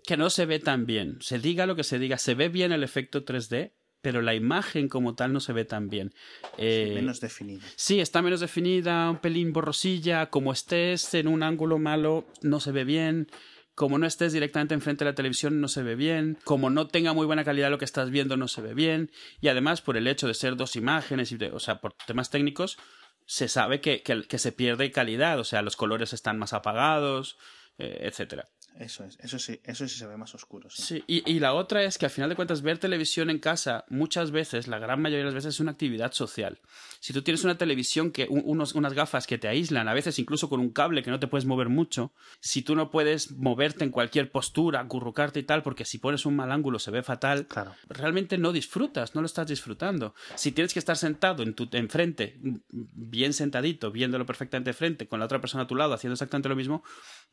que no se ve tan bien. Se diga lo que se diga, se ve bien el efecto 3D, pero la imagen como tal no se ve tan bien. Eh, menos definida. Sí, está menos definida, un pelín borrosilla, como estés en un ángulo malo, no se ve bien. Como no estés directamente enfrente de la televisión, no se ve bien. Como no tenga muy buena calidad lo que estás viendo, no se ve bien. Y además, por el hecho de ser dos imágenes, y o sea, por temas técnicos, se sabe que, que, se pierde calidad. O sea, los colores están más apagados, eh, etcétera. Eso es, eso sí, eso sí se ve más oscuro. Sí, Y, y, la otra es que al final de cuentas ver televisión en casa muchas veces, la gran mayoría de las veces es una actividad social. Si tú tienes una televisión que unos, unas gafas que te aíslan, a veces incluso con un cable que no te puedes mover mucho, si tú no puedes moverte en cualquier postura, acurrucarte y tal, porque si pones un mal ángulo se ve fatal, claro. realmente no disfrutas, no lo estás disfrutando. Si tienes que estar sentado en tu enfrente, bien sentadito, viéndolo perfectamente frente, con la otra persona a tu lado haciendo exactamente lo mismo,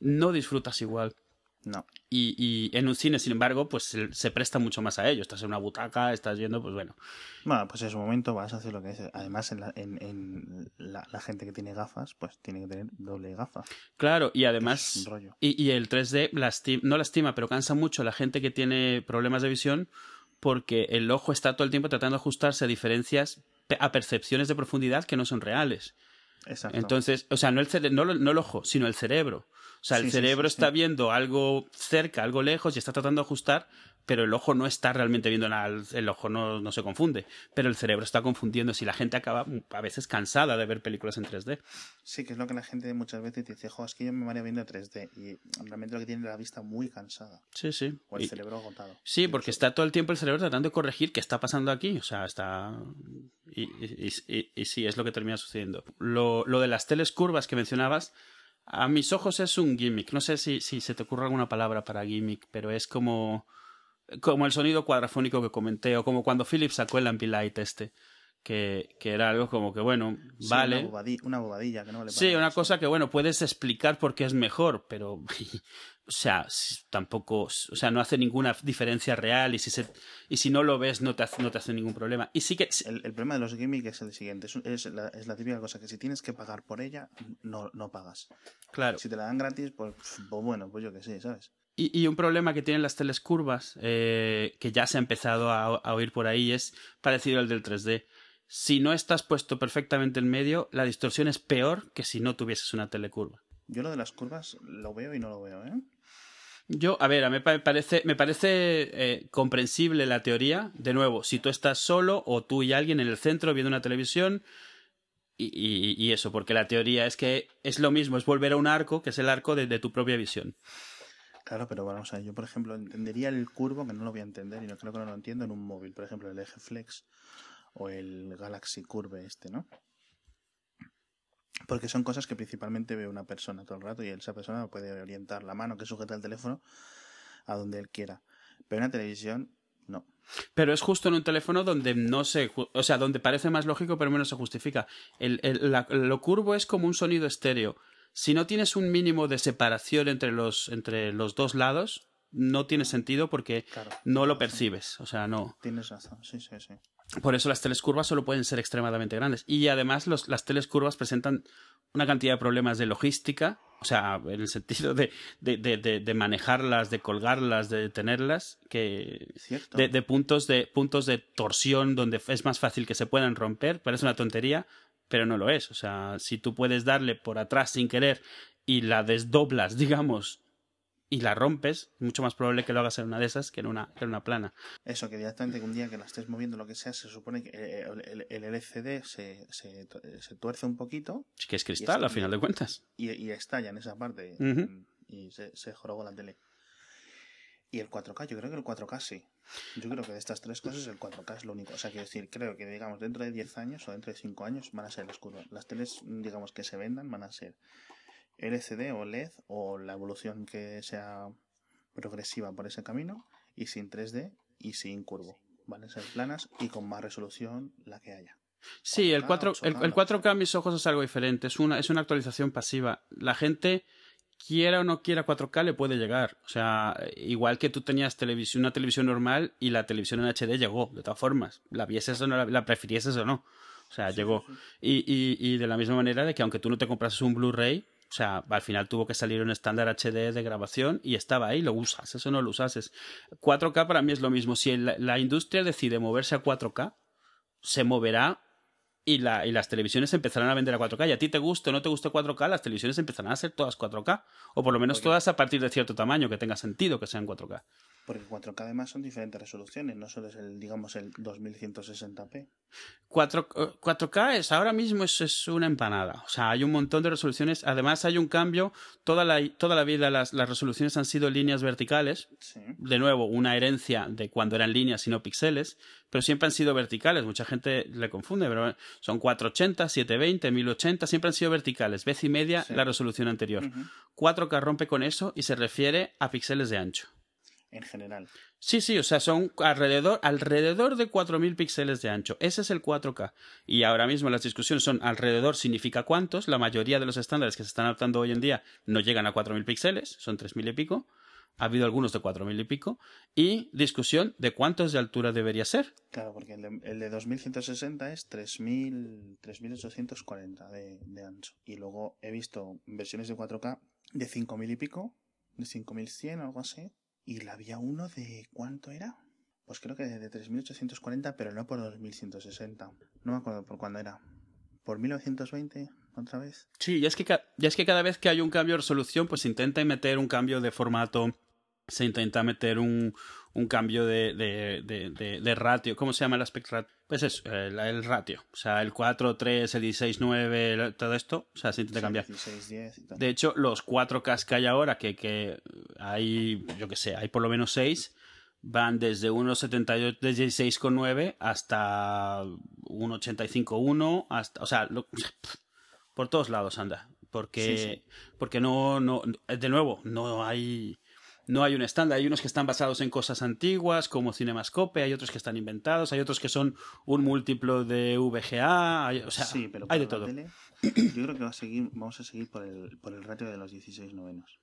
no disfrutas igual. No. Y, y, en un cine, sin embargo, pues se, presta mucho más a ello. Estás en una butaca, estás viendo, pues bueno. Bueno, pues en su momento vas a hacer lo que es. Además, en la, en, la, gente que tiene gafas, pues tiene que tener doble gafa. Claro, y además. Y, y, el 3D no lastima, pero cansa mucho a la gente que tiene problemas de visión porque el ojo está todo el tiempo tratando de ajustarse a diferencias, a percepciones de profundidad que no son reales. Exacto. Entonces, o sea, no el, no, no el ojo, sino el cerebro. O sea, el cerebro está viendo algo cerca, algo lejos y está tratando de ajustar pero el ojo no está realmente viendo nada, el ojo no, no, se confunde, pero el cerebro está confundiendo si la gente acaba a veces cansada de ver películas en 3D. Sí, que es lo que la gente muchas veces dice, jo, es que yo me mareo viendo 3D y realmente lo que tiene es la vista muy cansada. Sí, sí. O el cerebro agotado. Sí, porque está todo el tiempo el cerebro tratando de corregir qué está pasando aquí, o sea, está... Y, y, y, sí, es lo que termina sucediendo. Lo, lo de las teles curvas que mencionabas, a mis ojos es un gimmick. No sé si, si se te ocurre alguna palabra para gimmick, pero es como como el sonido cuadrafónico que comenté, o como cuando Philips sacó el Ambilight este, que, que era algo como que, bueno, vale. Una bobadilla, que no le Sí, una cosa que, bueno, puedes explicar por qué es mejor, pero, o sea, tampoco, o sea, no hace ninguna diferencia real y si, se, y si no lo ves no te, hace, no te hace ningún problema. Y sí que... El, el problema de los gimmicks es el siguiente, es, es, la, es, la, típica cosa, que si tienes que pagar por ella, no, no pagas. Claro. Si te la dan gratis, pues, pues bueno, pues yo que sí, ¿sabes? Y, y, un problema que tienen las teles curvas, eh, que ya se ha empezado a, a, oír por ahí, es parecido al del 3D. Si no estás puesto perfectamente en medio, la distorsión es peor que si no tuvieses una telecurva. Yo lo de las curvas lo veo y no lo veo, ¿eh? Yo, a ver, a mí me parece, me parece eh, comprensible la teoría. De nuevo, si tú estás solo o tú y alguien en el centro viendo una televisión, y, y, y, eso, porque la teoría es que es lo mismo, es volver a un arco, que es el arco de, de tu propia visión. Claro, pero vamos a ver, yo por ejemplo entendería el curvo, que no lo voy a entender y no creo que no lo entiendo en un móvil, por ejemplo el eje flex o el Galaxy Curve este, ¿no? Porque son cosas que principalmente ve una persona todo el rato y esa persona puede orientar la mano que sujeta el teléfono a donde él quiera. Pero en la televisión, no. Pero es justo en un teléfono donde no se. O sea, donde parece más lógico, pero menos se justifica. El, el, la, lo curvo es como un sonido estéreo. Si no tienes un mínimo de separación entre los, entre los dos lados, no tiene sentido porque claro, no lo percibes. O sea, no. Tienes razón, sí, sí, sí. Por eso las teles curvas solo pueden ser extremadamente grandes. Y además los, las teles curvas presentan una cantidad de problemas de logística, o sea, en el sentido de, de, de, de manejarlas, de colgarlas, de tenerlas, que de, de, puntos de puntos de torsión donde es más fácil que se puedan romper, parece una tontería, pero no lo es. O sea, si tú puedes darle por atrás sin querer y la desdoblas, digamos, y la rompes, es mucho más probable que lo hagas en una de esas que en una, que en una plana. Eso, que directamente un día que la estés moviendo lo que sea, se supone que el, el LCD se, se, se, tuerce un poquito. Que es cristal, a final de cuentas. Y, y, estalla en esa parte uh -huh. y se, se jorobó la tele. Y el 4K, yo creo que el 4K sí. Yo creo que de estas tres cosas el 4K es lo único. O sea, quiero decir, creo que digamos dentro de 10 años o dentro de 5 años van a ser las curvas. Las teles, digamos, que se vendan van a ser LCD o LED o la evolución que sea progresiva por ese camino y sin 3D y sin curvo. Van a ser planas y con más resolución la que haya. Sí, el 4, el, el 4K a mis ojos es algo diferente, es una, es una actualización pasiva. La gente, quiera o no quiera 4K, le puede llegar. O sea, igual que tú tenías televisión, una televisión normal y la televisión en HD llegó, de todas formas. La vieses o no, la, la prefirieses o no. O sea, sí, llegó. Sí, sí. Y, y, y de la misma manera de que aunque tú no te comprases un Blu-ray, o sea, al final tuvo que salir un estándar HD de grabación y estaba ahí, lo usas, eso no lo usases. 4K para mí es lo mismo. Si la, la industria decide moverse a 4K, se moverá y, la, y, las televisiones empezarán a vender a 4K. Y a ti te guste o no te guste 4K, las televisiones empezarán a ser todas 4K. O por lo menos Porque... todas a partir de cierto tamaño, que tenga sentido que sean 4K. Porque 4K además son diferentes resoluciones, no solo es el, digamos, el 2160p. 4, 4K es ahora mismo es, es, una empanada. O sea, hay un montón de resoluciones. Además, hay un cambio. Toda la, toda la vida las, las resoluciones han sido líneas verticales. Sí. De nuevo, una herencia de cuando eran líneas y no píxeles. Pero siempre han sido verticales. Mucha gente le confunde, pero son 480, 720, 1080. Siempre han sido verticales. Vez y media sí. la resolución anterior. Uh -huh. 4K rompe con eso y se refiere a píxeles de ancho en general. Sí, sí, o sea, son alrededor, alrededor de 4.000 píxeles de ancho. Ese es el 4K. Y ahora mismo las discusiones son alrededor significa cuántos. La mayoría de los estándares que se están adoptando hoy en día no llegan a 4.000 píxeles, son 3.000 y pico. Ha habido algunos de 4.000 y pico. Y discusión de cuántos de altura debería ser. Claro, porque el de, el de 2160 es 3.840 de, de ancho. Y luego he visto versiones de 4K de 5.000 y pico, de 5.100 o algo así y la había uno de ¿cuánto era? Pues creo que de 3840, pero no por 2160. No me acuerdo por cuándo era. ¿Por 1920 otra vez? Sí, ya es que, ya es que cada vez que hay un cambio de resolución, pues intenta meter un cambio de formato se intenta meter un, un cambio de, de, de, de, ratio. ¿Cómo se llama el aspect ratio? Pues es el, el, ratio. O sea, el 4, 3, el 16, 9, todo esto. O sea, se intenta cambiar. 16, 10 y tal. De hecho, los 4K que hay ahora, que, que hay, yo que sé, hay por lo menos 6, van desde 1.78 de 16,9 hasta 1.85.1, hasta, o sea, lo- por todos lados anda. Porque, Sí, sí. porque no, no, de nuevo, no hay, no hay un estándar. Hay unos que están basados en cosas antiguas, como Cinemascope, hay otros que están inventados, hay otros que son un múltiplo de VGA, hay- o sea, sí, pero hay de todo. tele, yo creo que va a seguir, vamos a seguir por el, por el ratio de los 16 novenos.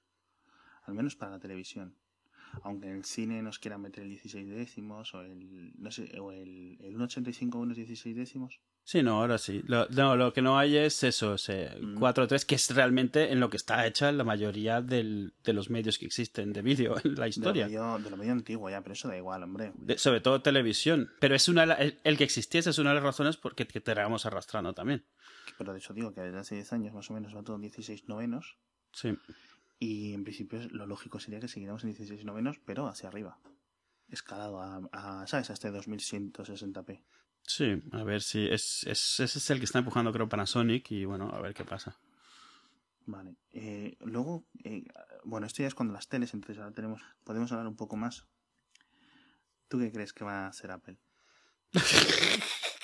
Al menos para la televisión. Aunque en el cine nos quieran meter el 16 décimos o el, no sé, o el, el 1.85 unos 16 décimos. Sí, no, ahora sí. Lo, no, lo que no hay es eso, ese Mm. 4.3, que es realmente en lo que está hecha la mayoría del- de los medios que existen de vídeo en la De lo, historia. medio, de lo medio antiguo ya, pero eso da igual, hombre. De- sobre todo televisión. Pero es una el, el que existiese es una de las razones por que, que te vamos arrastrando también. Pero de hecho digo que desde hace 10 años más o menos va todo en 16 novenos. Sí. Y en principio lo lógico sería que siguiéramos en 16 novenos, pero hacia arriba. Escalado a, a ¿sabes? A este 2160p. Sí, a ver si es, es, ese es el que está empujando creo Panasonic y bueno, a ver qué pasa. Vale. Eh, luego, eh, bueno, esto ya es cuando las teles, entonces ahora tenemos, podemos hablar un poco más. ¿Tú qué crees que va a hacer Apple?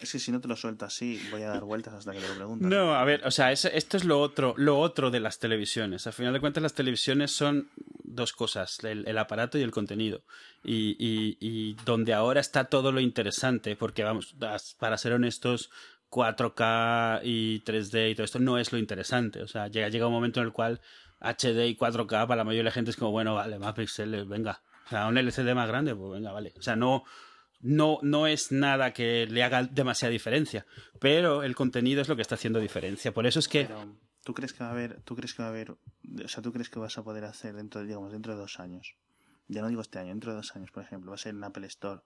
es que si no te lo suelto así, voy a dar vueltas hasta que te lo preguntas. No, a ver, o sea, es- esto es lo otro, lo otro de las televisiones. Al final de cuentas, las televisiones son dos cosas, el, el aparato y el contenido. Y, y- y donde ahora está todo lo interesante, porque vamos, para ser honestos, 4K y 3D y todo esto no es lo interesante. O sea, llega, llega un momento en el cual HD y 4K para la mayoría de la gente es como, bueno, vale, más píxeles, venga. O sea, un LCD más grande, pues venga, vale. O sea, no, no, no es nada que le haga demasiada diferencia, pero el contenido es lo que está haciendo diferencia. Por eso es que Pero, ¿tú crees que va a haber, tú crees que va a haber, o sea, tú crees que vas a poder hacer dentro, de, digamos, dentro de dos años? Ya no digo este año, dentro de dos años, por ejemplo, va a ser en Apple Store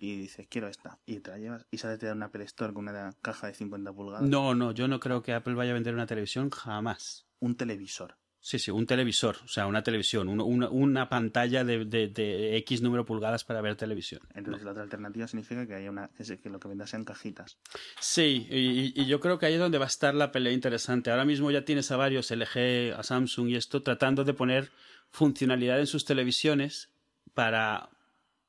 y dices, quiero esta, y te la llevas y sale de una Apple Store con una caja de 50 pulgadas, no, no, yo no creo que Apple vaya a vender una televisión jamás. un televisor. Sí, sí, un televisor, o sea, una televisión, un- una, una pantalla de, de- de X número de pulgadas para ver televisión. Entonces la otra alternativa significa que haya una que, lo que venda sean cajitas. Sí, y, y yo creo que ahí es donde va a estar la pelea interesante. Ahora mismo ya tienes a varios, LG, a Samsung y esto, tratando de poner funcionalidad en sus televisiones para,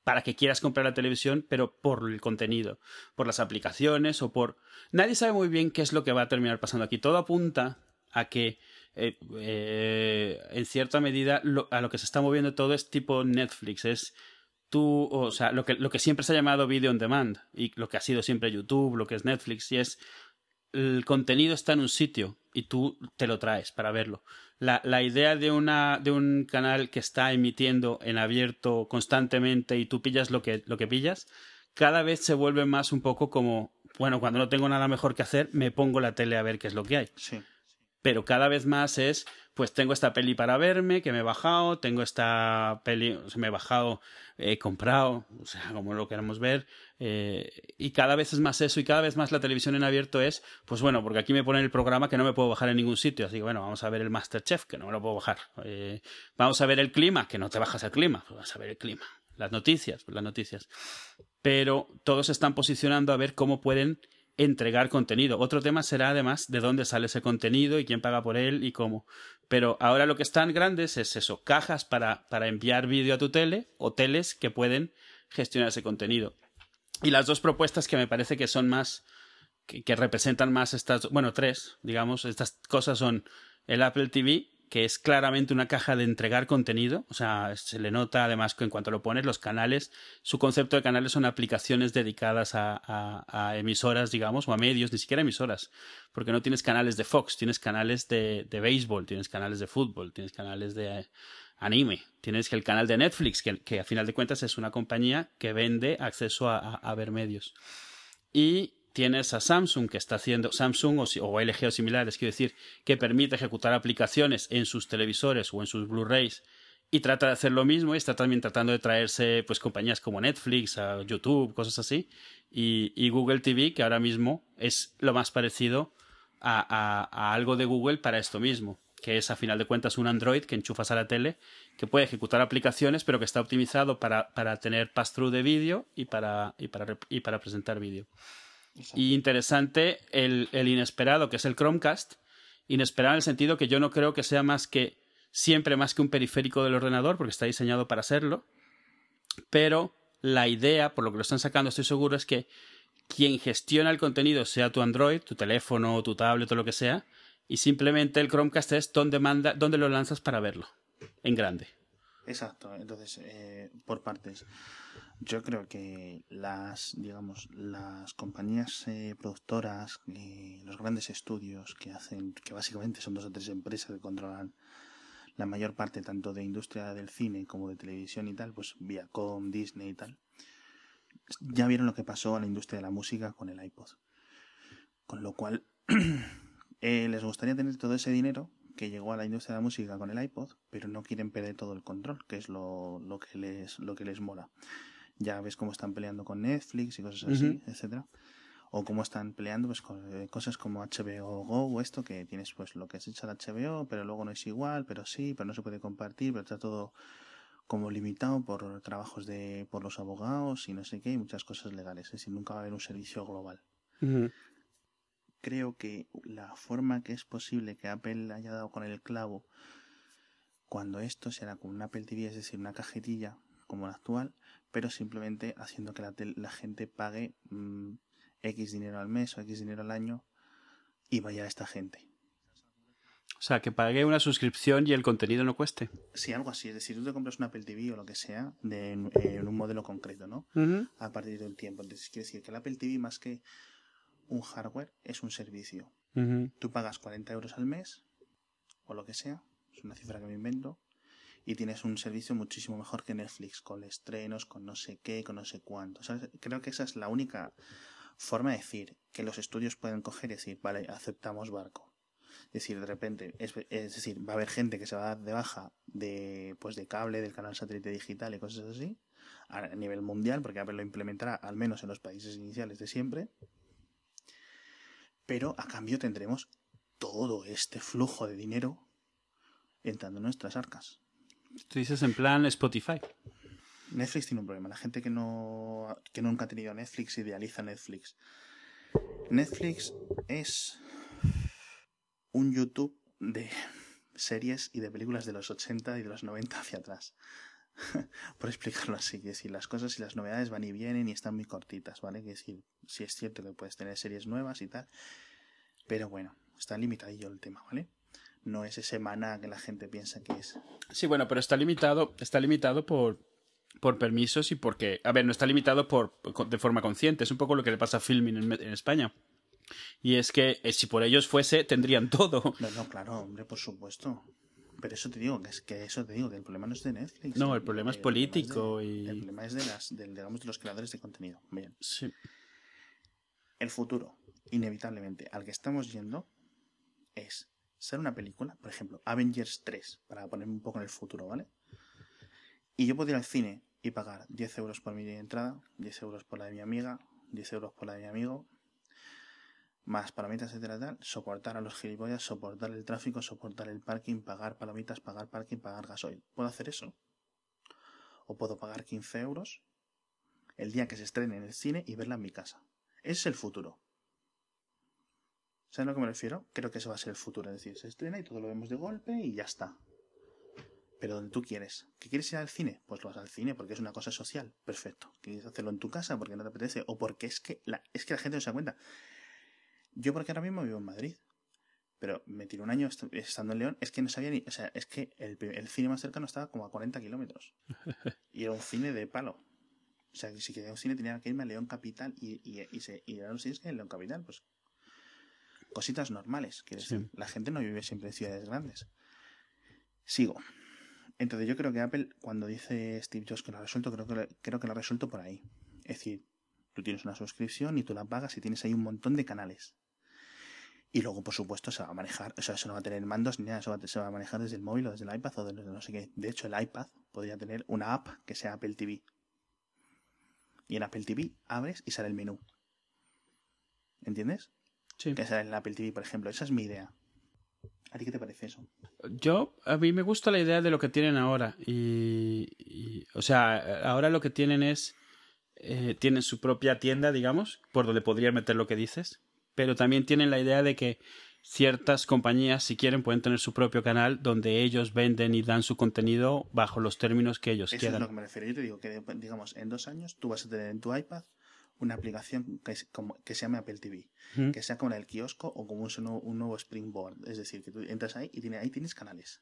para que quieras comprar la televisión, pero por el contenido, por las aplicaciones o por... Nadie sabe muy bien qué es lo que va a terminar pasando aquí. Todo apunta a que, eh, eh, en cierta medida, lo- a lo que se está moviendo todo es tipo Netflix, es tú, o sea, lo que, lo que siempre se ha llamado video on demand y lo que ha sido siempre YouTube, lo que es Netflix, y es el contenido está en un sitio y tú te lo traes para verlo. La, la idea de, una, de un canal que está emitiendo en abierto constantemente y tú pillas lo que, lo que pillas, cada vez se vuelve más un poco como, bueno, cuando no tengo nada mejor que hacer, me pongo la tele a ver qué es lo que hay Sí. Pero cada vez más es, pues tengo esta peli para verme, que me he bajado, tengo esta peli, o me he bajado, he comprado, o sea, como lo queramos ver, eh, y cada vez es más eso, y cada vez más la televisión en abierto es, pues bueno, porque aquí me ponen el programa que no me puedo bajar en ningún sitio, así que bueno, vamos a ver el Masterchef, que no me lo puedo bajar, Eh, vamos a ver el clima, que no te bajas el clima, pues vas a ver el clima, las noticias, pues las noticias, pero todos están posicionando a ver cómo pueden entregar contenido. Otro tema será además de dónde sale ese contenido y quién paga por él y cómo. Pero ahora lo que están grandes es eso, cajas para, para enviar vídeo a tu tele o teles que pueden gestionar ese contenido. Y las dos propuestas que me parece que son más, que, que representan más estas, bueno, tres, digamos, estas cosas son el Apple TV, que es claramente una caja de entregar contenido, o sea, se le nota además que en cuanto lo pones, los canales, su concepto de canales son aplicaciones dedicadas a, emisoras, digamos, o a medios, ni siquiera emisoras, porque no tienes canales de Fox, tienes canales de, de béisbol, tienes canales de fútbol, tienes canales de anime, tienes el canal de Netflix, que, a final de cuentas es una compañía que vende acceso a- a ver medios. Y tienes a Samsung que está haciendo, Samsung o, LG o similares, quiero decir, que permite ejecutar aplicaciones en sus televisores o en sus Blu-rays y trata de hacer lo mismo y está también tratando de traerse pues compañías como Netflix, YouTube, cosas así, y, Google TV, que ahora mismo es lo más parecido a algo de Google para esto mismo. que es a final de cuentas un Android que enchufas a la tele, que puede ejecutar aplicaciones, pero que está optimizado para, para tener pass-through de vídeo y para, y para, y para presentar vídeo. Y interesante el, el inesperado, que es el Chromecast. Inesperado en el sentido que yo no creo que sea más que siempre más que un periférico del ordenador, porque está diseñado para serlo. Pero la idea, por lo que lo están sacando, estoy seguro, es que quien gestiona el contenido sea tu Android, tu teléfono, tu tablet o lo que sea, y simplemente el Chromecast es donde, manda, donde lo lanzas para verlo, en grande. Exacto, entonces, eh, por partes. Yo creo que las, digamos, las compañías eh, productoras, eh, los grandes estudios que hacen, que básicamente son dos o tres empresas que controlan la mayor parte tanto de industria del cine como de televisión y tal, pues Viacom, Disney y tal, ya vieron lo que pasó a la industria de la música con el iPod. Con lo cual, Eh, les gustaría tener todo ese dinero que llegó a la industria de la música con el iPod, pero no quieren perder todo el control, que es lo, lo que les lo que les mola. Ya ves cómo están peleando con Netflix y cosas así, etcétera. O cómo están peleando pues con eh, cosas como HBO Go o esto, que tienes pues lo que has hecho al HBO, pero luego no es igual, pero sí, pero no se puede compartir, pero está todo como limitado por trabajos de por los abogados y no sé qué, y muchas cosas legales. Es decir, nunca va a haber un servicio global creo que la forma que es posible que Apple haya dado con el clavo cuando esto será con un Apple TV, es decir, una cajetilla como la actual, pero simplemente haciendo que la, gente pague mm, X dinero al mes o X dinero al año y vaya a esta gente. O sea, que pague una suscripción y el contenido no cueste. Sí, algo así. Es decir, tú te compras un Apple TV o lo que sea de, en un modelo concreto, ¿no? A partir de un tiempo. Entonces, quiere decir que el Apple TV, más que un hardware es un servicio. Tú pagas 40 euros al mes, o lo que sea, es una cifra que me invento, y tienes un servicio muchísimo mejor que Netflix, con estrenos, con no sé qué, con no sé cuánto. Creo que esa es la única forma de decir que los estudios pueden coger y decir, vale, aceptamos barco. Es decir, de repente, es, decir, va a haber gente que se va a dar de baja de, pues de cable, del canal satélite digital y cosas así, a nivel mundial, porque Apple lo implementará al menos en los países iniciales de siempre, pero a cambio tendremos todo este flujo de dinero entrando en nuestras arcas. Tú dices en plan Spotify. Netflix tiene un problema. La gente que no que nunca ha tenido Netflix idealiza Netflix. Netflix es un YouTube de series y de películas de los 80 y de los 90 hacia atrás. Por explicarlo así, que decir, las cosas y las novedades van y vienen y están muy cortitas, ¿vale? Que decir, si es cierto que puedes tener series nuevas y tal, pero bueno, está limitadillo el tema, ¿vale? No es ese maná que la gente piensa que es. Sí, bueno, pero está limitado, está limitado por, por permisos y porque, a ver, no está limitado por, de forma consciente, es un poco lo que le pasa a Filming en, en España. Y es que eh, si por ellos fuese, tendrían todo. No, no, claro, hombre, por supuesto. Pero eso te digo, que es que eso te digo, que el problema no es de Netflix. No, el problema es político y... El problema es de las, digamos, de los creadores de contenido. Bien. Sí. El futuro, inevitablemente, al que estamos yendo, es ser una película, por ejemplo, Avengers 3, para ponerme un poco en el futuro, ¿vale? Y yo puedo ir al cine y pagar 10 euros por mi entrada, 10 euros por la de mi amiga, 10 euros por la de mi amigo, más palomitas, etcétera, tal, soportar a los gilipollas, soportar el tráfico, soportar el parking, pagar palomitas, pagar parking, pagar gasoil. ¿Puedo hacer eso? O puedo pagar 15 euros el día que se estrene en el cine y verla en mi casa. Es el futuro. ¿Sabes a lo que me refiero? Creo que eso va a ser el futuro. Es decir, se estrena y todo lo vemos de golpe y ya está. Pero donde tú quieres. ¿Que quieres ir al cine? Pues lo vas al cine porque es una cosa social. Perfecto. ¿Quieres hacerlo en tu casa porque no te apetece? O porque es que la, es que la gente no se da cuenta. Yo porque ahora mismo vivo en Madrid. Pero me tiró un año estando en León. Es que no sabía ni... O sea, es que el, cine más cercano estaba como a 40 kilómetros. Y era un cine de palo. O sea, que si quería un cine tenía que irme a León Capital y, y, y, se, y que en León Capital, pues cositas normales. Quiero decir, la gente no vive siempre en ciudades grandes. Sigo. Entonces yo creo que Apple, cuando dice Steve Jobs que lo ha resuelto, creo que, creo que lo ha resuelto por ahí. Es decir, tú tienes una suscripción y tú la pagas y tienes ahí un montón de canales. Y luego, por supuesto, se va a manejar, o sea, eso no va a tener mandos ni nada, eso se va a manejar desde el móvil o desde el iPad o desde no sé qué. De hecho, el iPad podría tener una app que sea Apple TV. Y en Apple TV abres y sale el menú. ¿Entiendes? Sí. Que sale en Apple TV, por ejemplo. Esa es mi idea. ¿A ti qué te parece eso? Yo, a mí me gusta la idea de lo que tienen ahora. Y, o sea, ahora lo que tienen es, eh, tienen su propia tienda, digamos, por donde podrían meter lo que dices, pero también tienen la idea de que ciertas compañías, si quieren, pueden tener su propio canal donde ellos venden y dan su contenido bajo los términos que ellos quieran. Eso es lo que me refiero. Yo te digo que, digamos, en dos años tú vas a tener en tu iPad una aplicación que, como, que se llame Apple TV, que sea como el kiosco o como un, nuevo Springboard. Es decir, que tú entras ahí y tiene, ahí tienes canales.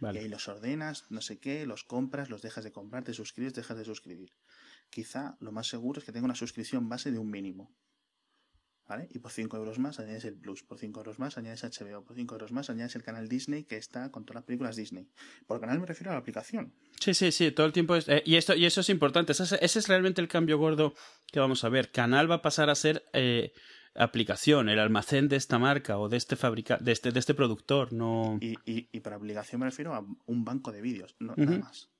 Y ahí los ordenas, no sé qué, los compras, los dejas de comprar, te suscribes, dejas de suscribir. Quizá lo más seguro es que tenga una suscripción base de un mínimo. ¿Vale? Y por 5 euros más añades el Plus, por 5 euros más añades HBO, por 5 euros más añades el canal Disney que está con todas las películas Disney. Por canal me refiero a la aplicación. Sí, sí, sí, todo el tiempo es... Eh, y, esto, y eso es importante, ese, es realmente el cambio gordo que vamos a ver. Canal va a pasar a ser eh, aplicación, el almacén de esta marca o de este fabrica de este, de este productor, no... Y, y, y por aplicación me refiero a un banco de vídeos, no, nada más.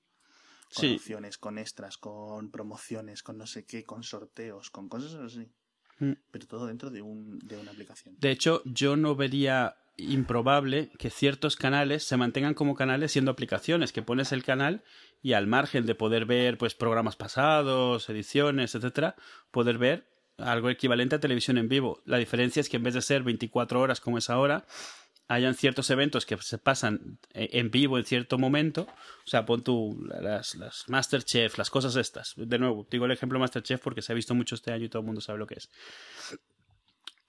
Con opciones, con extras, con promociones, con no sé qué, con sorteos, con cosas así. Mm. pero todo dentro de, un, de una aplicación. De hecho, yo no vería improbable que ciertos canales se mantengan como canales siendo aplicaciones, que pones el canal y al margen de poder ver pues programas pasados, ediciones, etcétera, poder ver algo equivalente a televisión en vivo. La diferencia es que en vez de ser 24 horas como es ahora, hayan ciertos eventos que se pasan eh, en vivo en cierto momento. O sea, pon tú las, las Masterchef, las cosas estas. De nuevo, digo el ejemplo Masterchef porque se ha visto mucho este año y todo el mundo sabe lo que es.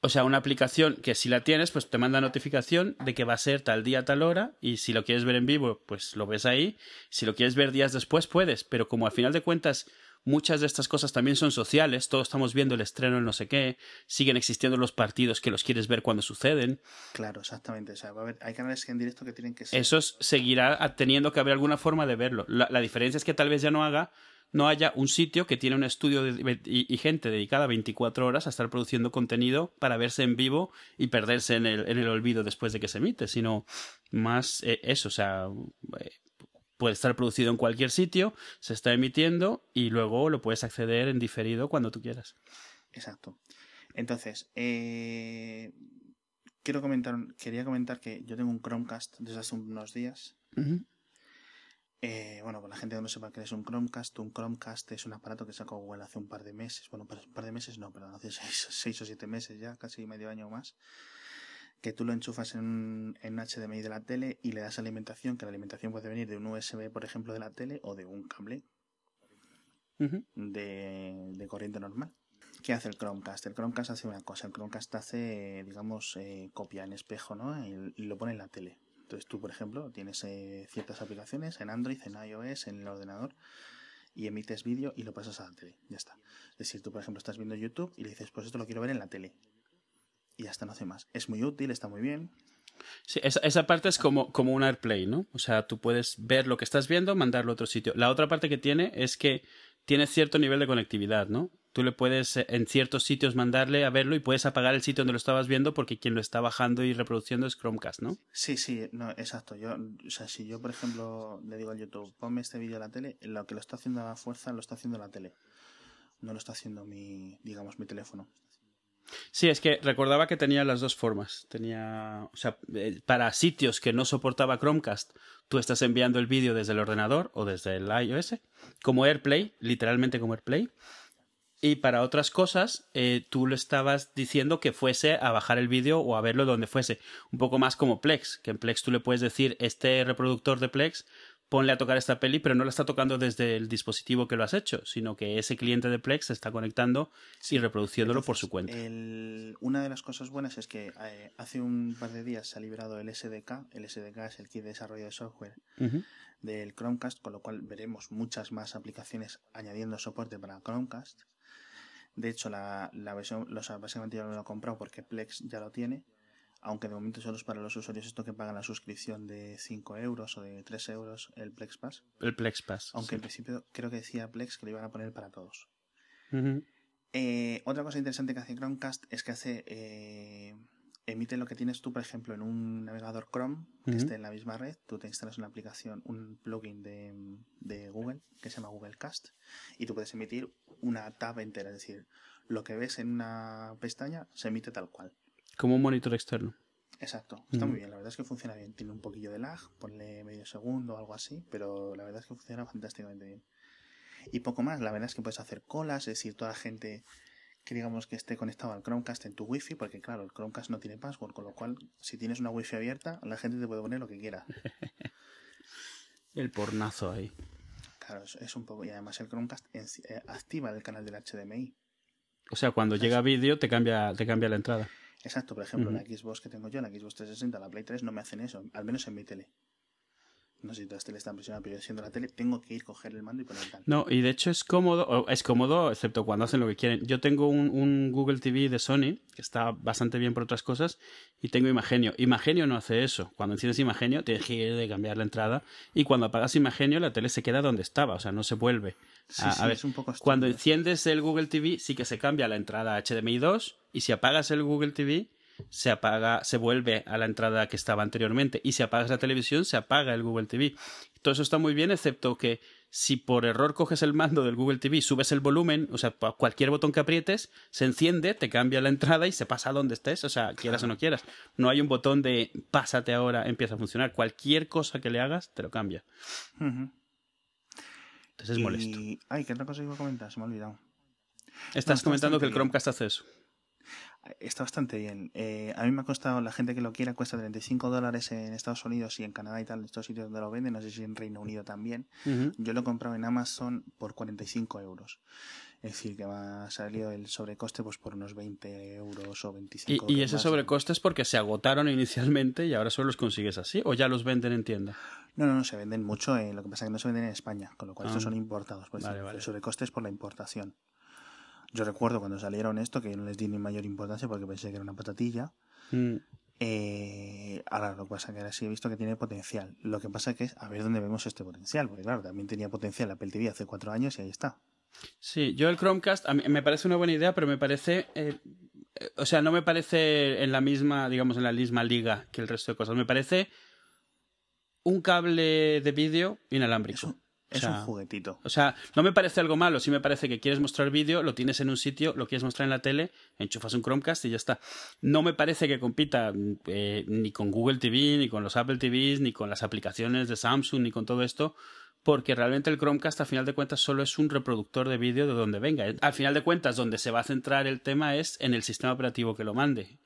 O sea, una aplicación que si la tienes, pues te manda notificación de que va a ser tal día, tal hora, y si lo quieres ver en vivo, pues lo ves ahí. Si lo quieres ver días después, puedes, pero como al final de cuentas muchas de estas cosas también son sociales, todos estamos viendo el estreno en no sé qué, siguen existiendo los partidos que los quieres ver cuando suceden. Claro, exactamente. O sea, va a haber, hay canales en directo que tienen que ser. Esos seguirá teniendo que haber alguna forma de verlo. La, diferencia es que tal vez ya no haga no haya un sitio que tiene un estudio y, gente dedicada 24 horas a estar produciendo contenido para verse en vivo y perderse en el, en el olvido después de que se emite, sino más eh, eso, o sea, eh, puede estar producido en cualquier sitio, se está emitiendo y luego lo puedes acceder en diferido cuando tú quieras. Exacto. Entonces, eh, quiero comentar, quería comentar que yo tengo un Chromecast desde hace unos días. Eh, bueno, para la gente que no sepa qué es un Chromecast, un Chromecast es un aparato que sacó Google hace un par de meses. Bueno, un par de meses no, perdón, hace seis, o siete meses ya, casi medio año o más que tú lo enchufas en, en HDMI de la tele y le das alimentación, que la alimentación puede venir de un USB, por ejemplo, de la tele o de un cable de, corriente normal. ¿Qué hace el Chromecast? El Chromecast hace una cosa, el Chromecast hace, digamos, eh, copia en espejo, ¿no? Y, lo pone en la tele. Entonces tú, por ejemplo, tienes eh, ciertas aplicaciones en Android, en iOS, en el ordenador y emites vídeo y lo pasas a la tele. Ya está. Es decir, tú, por ejemplo, estás viendo YouTube y le dices, pues esto lo quiero ver en la tele y hasta no hace más. Es muy útil, está muy bien. Sí, esa, parte es como, como un AirPlay, ¿no? O sea, tú puedes ver lo que estás viendo, mandarlo a otro sitio. La otra parte que tiene es que tiene cierto nivel de conectividad, ¿no? Tú le puedes eh, en ciertos sitios mandarle a verlo y puedes apagar el sitio donde lo estabas viendo porque quien lo está bajando y reproduciendo es Chromecast, ¿no? Sí, sí, no, exacto. Yo, o sea, si yo, por ejemplo, le digo al YouTube, ponme este vídeo a la tele, lo que lo está haciendo a la fuerza lo está haciendo la tele. No lo está haciendo mi, digamos, mi teléfono. Sí, es que recordaba que tenía las dos formas. Tenía, o sea, eh, para sitios que no soportaba Chromecast, tú estás enviando el vídeo desde el ordenador o desde el iOS, como AirPlay, literalmente como AirPlay. Y para otras cosas, eh, tú le estabas diciendo que fuese a bajar el vídeo o a verlo donde fuese. Un poco más como Plex, que en Plex tú le puedes decir, este reproductor de Plex ponle a tocar esta peli, pero no la está tocando desde el dispositivo que lo has hecho, sino que ese cliente de Plex se está conectando y reproduciéndolo por su cuenta. una de las cosas buenas es que eh, hace un par de días se ha liberado el SDK. El SDK es el kit de desarrollo de software del Chromecast, con lo cual veremos muchas más aplicaciones añadiendo soporte para Chromecast. De hecho, la, la versión, los, básicamente yo lo he comprado porque Plex ya lo tiene aunque de momento solo es para los usuarios esto que pagan la suscripción de 5 euros o de 3 euros el Plex Pass. El Plex Pass. Aunque en principio creo que decía Plex que lo iban a poner para todos. Eh, otra cosa interesante que hace Chromecast es que hace eh, emite lo que tienes tú, por ejemplo, en un navegador Chrome que esté en la misma red. Tú te instalas una aplicación, un plugin de, de Google que se llama Google Cast y tú puedes emitir una tab entera. Es decir, lo que ves en una pestaña se emite tal cual. Como un monitor externo. Exacto, está muy bien, la verdad es que funciona bien. Tiene un poquillo de lag, ponle medio segundo o algo así, pero la verdad es que funciona fantásticamente bien. Y poco más, la verdad es que puedes hacer colas, es decir, toda la gente que digamos que esté conectado al Chromecast en tu wifi, porque claro, el Chromecast no tiene password, con lo cual si tienes una wifi abierta, la gente te puede poner lo que quiera. el pornazo ahí. Claro, es, un poco, y además el Chromecast eh, activa el canal del HDMI. O sea, cuando llega vídeo te cambia, te cambia la entrada. Exacto, por ejemplo, la Xbox que tengo yo, la Xbox 360, la Play 3, no me hacen eso, al menos en mi tele. No sé si todas las teles están presionadas, pero yo siendo la tele tengo que ir, coger el mando y poner tal. No, y de hecho es cómodo, es cómodo, excepto cuando hacen lo que quieren. Yo tengo un, Google TV de Sony, que está bastante bien por otras cosas, y tengo Imagenio. Imagenio no hace eso. Cuando enciendes Imagenio, tienes que ir de cambiar la entrada, y cuando apagas Imagenio, la tele se queda donde estaba, o sea, no se vuelve. a, ver, un poco cuando enciendes el Google TV, sí que se cambia la entrada HDMI 2, y si apagas el Google TV, se apaga, se vuelve a la entrada que estaba anteriormente. Y si apagas la televisión, se apaga el Google TV. Todo eso está muy bien, excepto que si por error coges el mando del Google TV, subes el volumen, o sea, cualquier botón que aprietes, se enciende, te cambia la entrada y se pasa a donde estés, o sea, quieras o no quieras. No hay un botón de pásate ahora, empieza a funcionar. Cualquier cosa que le hagas, te lo cambia. Entonces es molesto. Ay, ¿qué otra cosa iba a comentar? Se me ha olvidado. Estás comentando que el Chromecast hace eso. Está bastante bien. Eh, a mí me ha costado, la gente que lo quiera, cuesta 35 dólares en Estados Unidos y en Canadá y tal, en estos sitios donde lo venden, no sé si en Reino Unido también. Yo lo he comprado en Amazon por 45 euros. Es decir, que me ha salido el sobrecoste pues por unos 20 euros o 25 ¿Y, y ese sobrecoste es porque se agotaron inicialmente y ahora solo los consigues así? ¿O ya los venden en tienda? No, no, no, se venden mucho. Eh, lo que pasa es que no se venden en España, con lo cual estos ah. son importados. Pues El sobrecoste es por la importación. Yo recuerdo cuando salieron esto que no les di ni mayor importancia porque pensé que era una patatilla. Mm. Eh, ahora lo que pasa es que ahora sí he visto que tiene potencial. Lo que pasa que es a ver dónde vemos este potencial, porque claro, también tenía potencial la Apple TV hace cuatro años y ahí está. Sí, yo el Chromecast a mí me parece una buena idea, pero me parece, eh, o sea, no me parece en la misma, digamos, en la misma liga que el resto de cosas. Me parece un cable de vídeo inalámbrico. Es un juguetito. O sea, no me parece algo malo. Sí me parece que quieres mostrar vídeo, lo tienes en un sitio, lo quieres mostrar en la tele, enchufas un Chromecast y ya está. No me parece que compita eh, ni con Google TV, ni con los Apple TVs, ni con las aplicaciones de Samsung, ni con todo esto, porque realmente el Chromecast, a final de cuentas, solo es un reproductor de vídeo de donde venga. Al final de cuentas, donde se va a centrar el tema es en el sistema operativo que lo mande.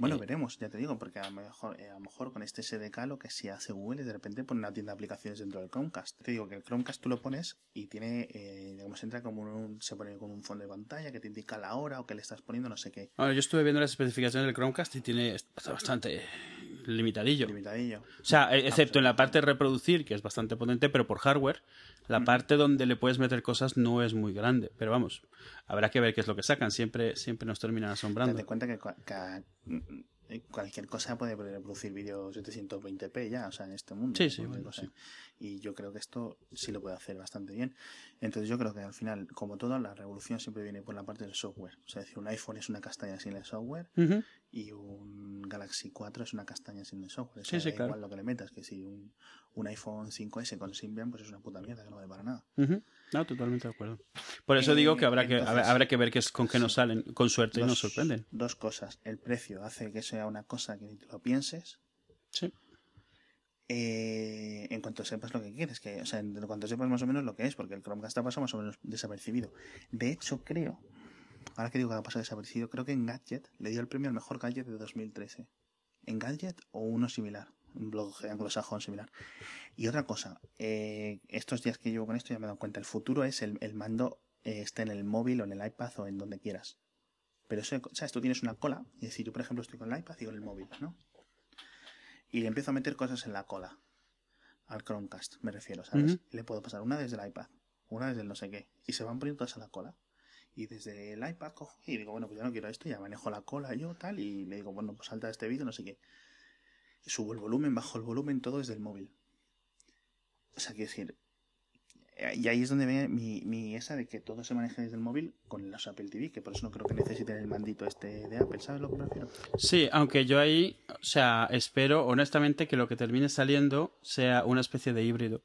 Bueno, veremos, ya te digo, porque a lo, mejor, eh, a lo mejor con este SDK lo que sí hace Google es de repente poner una tienda de aplicaciones dentro del Chromecast. Te digo que el Chromecast tú lo pones y tiene, eh, digamos, entra como un, se pone con un fondo de pantalla que te indica la hora o que le estás poniendo, no sé qué. Bueno, yo estuve viendo las especificaciones del Chromecast y tiene bastante limitadillo. Limitadillo. O sea, e, excepto en la parte de reproducir, que es bastante potente, pero por hardware, la parte donde le puedes meter cosas no es muy grande. Pero vamos, habrá que ver qué es lo que sacan. Siempre, siempre nos terminan asombrando. Date cuenta que, que cualquier cosa puede reproducir vídeo 720p ya, o sea, en este mundo. Sí, sí, Y yo creo que esto sí lo puede hacer bastante bien. Entonces yo creo que al final, como todo, la revolución siempre viene por la parte del software. O sea, decir, un iPhone es una castaña sin el software y un Galaxy 4 es una castaña sin el software. O sea, igual lo que le metas, que si un, un iPhone 5S con Symbian, pues es una puta mierda que no vale para nada. No, totalmente de acuerdo. Por eso digo que habrá que habrá que ver qué es, con qué nos salen, con suerte y nos sorprenden. Dos cosas. El precio hace que sea una cosa que ni te lo pienses. Sí. Eh, en cuanto sepas lo que quieres, que, o sea, en cuanto sepas más o menos lo que es, porque el Chromecast ha pasado más o menos desapercibido. De hecho, creo, ahora que digo que ha pasado desapercibido, creo que en Gadget le dio el premio al mejor gadget de 2013. En Gadget o uno similar un blog anglosajón similar. Y otra cosa, eh, estos días que llevo con esto ya me he dado cuenta, el futuro es el, mando eh, esté en el móvil o en el iPad o en donde quieras. Pero eso, ¿sabes? Tú tienes una cola, y decir, yo por ejemplo estoy con el iPad y con el móvil, ¿no? Y le empiezo a meter cosas en la cola. Al Chromecast, me refiero, ¿sabes? Le puedo pasar una desde el iPad, una desde el no sé qué. Y se van poniendo todas a la cola. Y desde el iPad cojo y digo, bueno, pues ya no quiero esto, ya manejo la cola yo, tal, y le digo, bueno, pues salta este vídeo, no sé qué subo el volumen, bajo el volumen, todo desde el móvil. O sea, quiero decir, y ahí es donde viene mi, mi, esa de que todo se maneja desde el móvil con los Apple TV, que por eso no creo que necesiten el mandito este de Apple, ¿sabes lo que me refiero? Sí, aunque yo ahí, o sea, espero honestamente que lo que termine saliendo sea una especie de híbrido.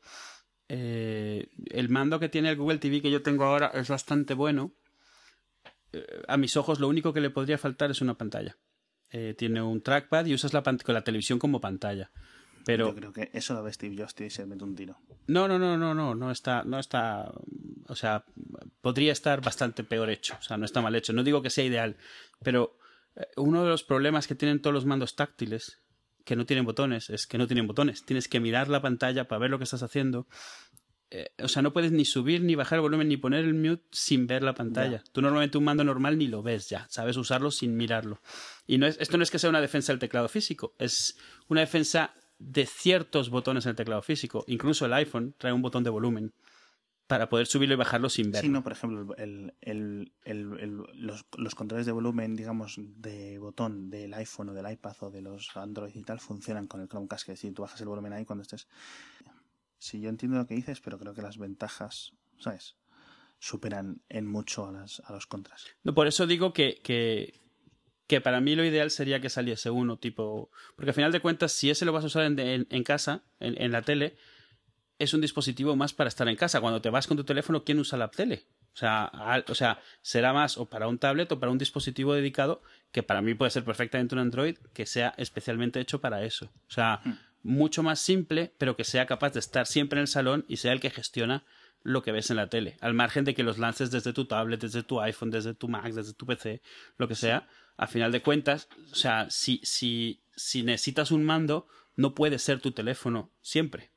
Eh, el mando que tiene el Google TV que yo tengo ahora es bastante bueno. Eh, a mis ojos lo único que le podría faltar es una pantalla. Eh, tiene un trackpad y usas la, con la televisión como pantalla. Pero... Yo creo que eso lo ve Steve Jobs y se mete un tiro. No, no, no, no, no, no está, no está, o sea, podría estar bastante peor hecho, o sea, no está mal hecho. No digo que sea ideal, pero eh, uno de los problemas que tienen todos los mandos táctiles que no tienen botones es que no tienen botones. Tienes que mirar la pantalla para ver lo que estás haciendo. Eh, o sea, no puedes ni subir, ni bajar el volumen, ni poner el mute sin ver la pantalla. Tú normalmente un mando normal ni lo ves ya, sabes usarlo sin mirarlo. Y no es, esto no es que sea una defensa del teclado físico, es una defensa de ciertos botones en el teclado físico. Incluso el iPhone trae un botón de volumen para poder subirlo y bajarlo sin ver. Sí, no, por ejemplo, el, el, el, los, los, controles de volumen, digamos, de botón del iPhone o del iPad o de los Android y tal funcionan con el Chromecast, que decir, tú bajas el volumen ahí cuando estés... Sí, yo entiendo lo que dices, pero creo que las ventajas, ¿sabes? Superan en mucho a, las, a los contras. No, por eso digo que, que, que para mí lo ideal sería que saliese uno tipo... Porque al final de cuentas, si ese lo vas a usar en, en, casa, en, en, la tele, es un dispositivo más para estar en casa. Cuando te vas con tu teléfono, ¿quién usa la tele? O sea, o sea, será más o para un tablet o para un dispositivo dedicado que para mí puede ser perfectamente un Android que sea especialmente hecho para eso. O sea, hmm. Mucho más simple, pero que sea capaz de estar siempre en el salón y sea el que gestiona lo que ves en la tele. Al margen de que los lances desde tu tablet, desde tu iPhone, desde tu Mac, desde tu PC, lo que sea a final de cuentas, o sea, si, si, si necesitas un mando, no puede ser tu teléfono siempre,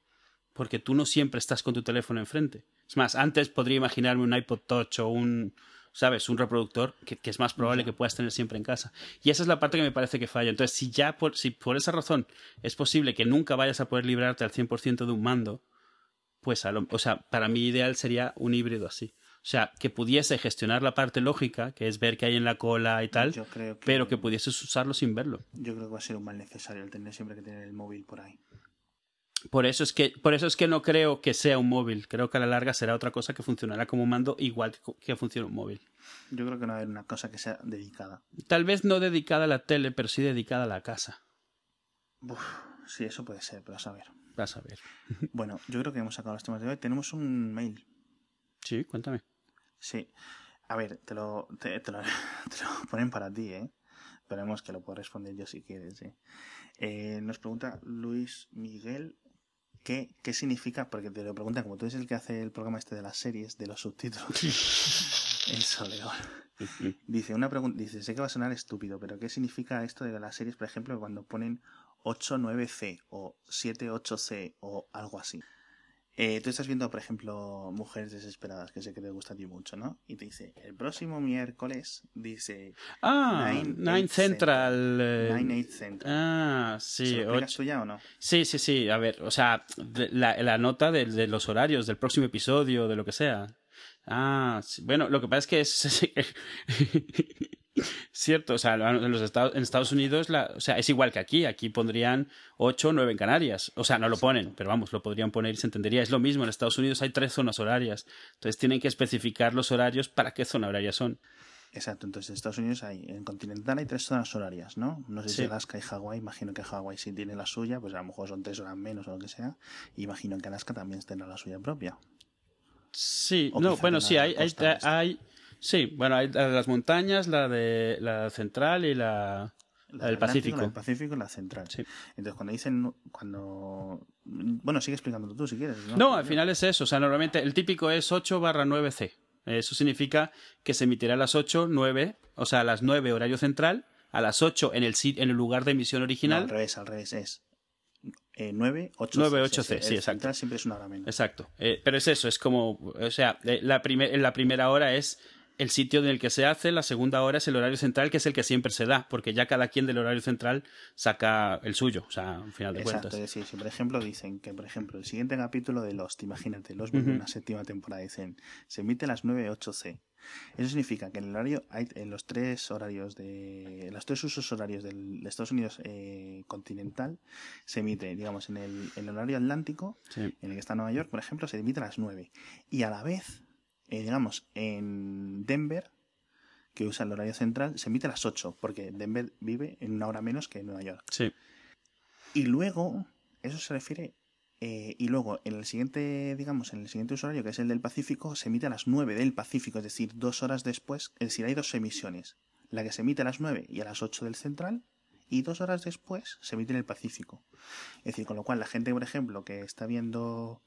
porque tú no siempre estás con tu teléfono enfrente. Es más, antes podría imaginarme un iPod Touch o un, ¿sabes? Un reproductor que, es más probable que puedas tener siempre en casa. Y esa es la parte que me parece que falla. Entonces, si ya por, si por esa razón es posible que nunca vayas a poder librarte al 100% de un mando, pues, o sea, para mí ideal sería un híbrido así. O sea, que pudiese gestionar la parte lógica, que es ver qué hay en la cola y tal, pero que pudieses usarlo sin verlo. Yo creo que va a ser un mal necesario el tener siempre que tener el móvil por ahí. Por eso es que, por eso es que no creo que sea un móvil. Creo que a la larga será otra cosa que funcionará como un mando igual que, funciona un móvil. Yo creo que no va a haber una cosa que sea dedicada. Tal vez no dedicada a la tele, pero sí dedicada a la casa. Uf, sí, eso puede ser, pero a saber. A ver. bueno, yo creo que hemos sacado los temas de hoy. Tenemos un mail. Sí, cuéntame. Sí. A ver, te lo, te, lo, ponen para ti, ¿eh? Esperemos que lo pueda responder yo si quieres, ¿eh? ¿eh? Nos pregunta Luis Miguel ¿Qué, ¿Qué significa? Porque te lo preguntan, como tú eres el que hace el programa este de las series, de los subtítulos. el soleón. Dice, una pregunta, dice, sé que va a sonar estúpido, pero ¿qué significa esto de las series, por ejemplo, cuando ponen 8-9C o 7-8C o algo así? Eh, tú estás viendo, por ejemplo, Mujeres Desesperadas, que sé que te gusta a ti mucho, ¿no? Y te dice, el próximo miércoles, dice... Ah, Nine, Central. Eh, Nine Eight Central. Ah, sí. ¿Se tú ya o no? Sí, sí, sí. A ver, o sea, la, la nota de, de, los horarios del próximo episodio, de lo que sea. Ah, sí. bueno, lo que pasa es que es... Cierto, o sea, en los Estados, en Estados Unidos, la, o sea, es igual que aquí. Aquí pondrían 8 o 9 en Canarias. O sea, no lo ponen, pero vamos, lo podrían poner y se entendería. Es lo mismo, en Estados Unidos hay tres zonas horarias. Entonces tienen que especificar los horarios para qué zona horaria son. Exacto, entonces en Estados Unidos hay, en continental hay tres zonas horarias, ¿no? No sé si Alaska y Hawái, imagino que Hawái sí tiene la suya, pues a lo mejor son tres horas menos o lo que sea. Imagino que Alaska también tendrá la suya propia. Sí, no, bueno, sí, hay, hay, hay, Sí, bueno, hay la de las montañas, la de la central y la, del Pacífico. La del Pacífico y la central. Sí. Entonces, cuando dicen, cuando... Bueno, sigue explicándolo tú si quieres. No, no al final es eso. O sea, normalmente el típico es 8 barra 9C. Eso significa que se emitirá a las 8, 9, o sea, a las 9 horario central, a las 8 en el, en el lugar de emisión original. al revés, al revés, es 9, 8, 9, 8 C, sí, exacto. siempre es una hora menos. Exacto. Eh, pero es eso, es como, o sea, eh, la, primer, la primera hora es el sitio en el que se hace, la segunda hora es el horario central, que es el que siempre se da, porque ya cada quien del horario central saca el suyo, o sea, al final de Exacto, cuentas. Sí, si por ejemplo dicen que, por ejemplo, el siguiente capítulo de Lost, imagínate, Lost uh una séptima temporada, dicen, se emite a las 9.8 C. Eso significa que en el horario, hay, en los tres horarios de, en los tres usos horarios del, de Estados Unidos eh, continental, se emite, digamos, en el, en el horario atlántico, en el que está Nueva York, por ejemplo, se emite a las 9. Y a la vez, eh, digamos, en Denver, que usa el horario central, se emite a las 8, porque Denver vive en una hora menos que Nueva York. Sí. Y luego, eso se refiere, eh, y luego en el siguiente, digamos, en el siguiente usuario, que es el del Pacífico, se emite a las 9 del Pacífico, es decir, dos horas después, es decir, hay dos emisiones. La que se emite a las 9 y a las 8 del central, y dos horas después se emite en el Pacífico. Es decir, con lo cual la gente, por ejemplo, que está viendo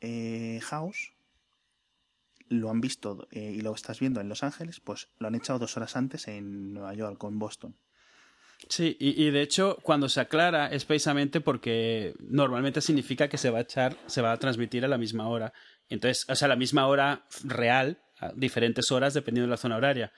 eh, House, lo han visto eh, y lo estás viendo en Los Ángeles, pues lo han echado dos horas antes en Nueva York o en Boston. Sí, y, de hecho, cuando se aclara es precisamente porque normalmente significa que se va a echar, se va a transmitir a la misma hora. Entonces, o sea, a la misma hora real, a diferentes horas dependiendo de la zona horaria.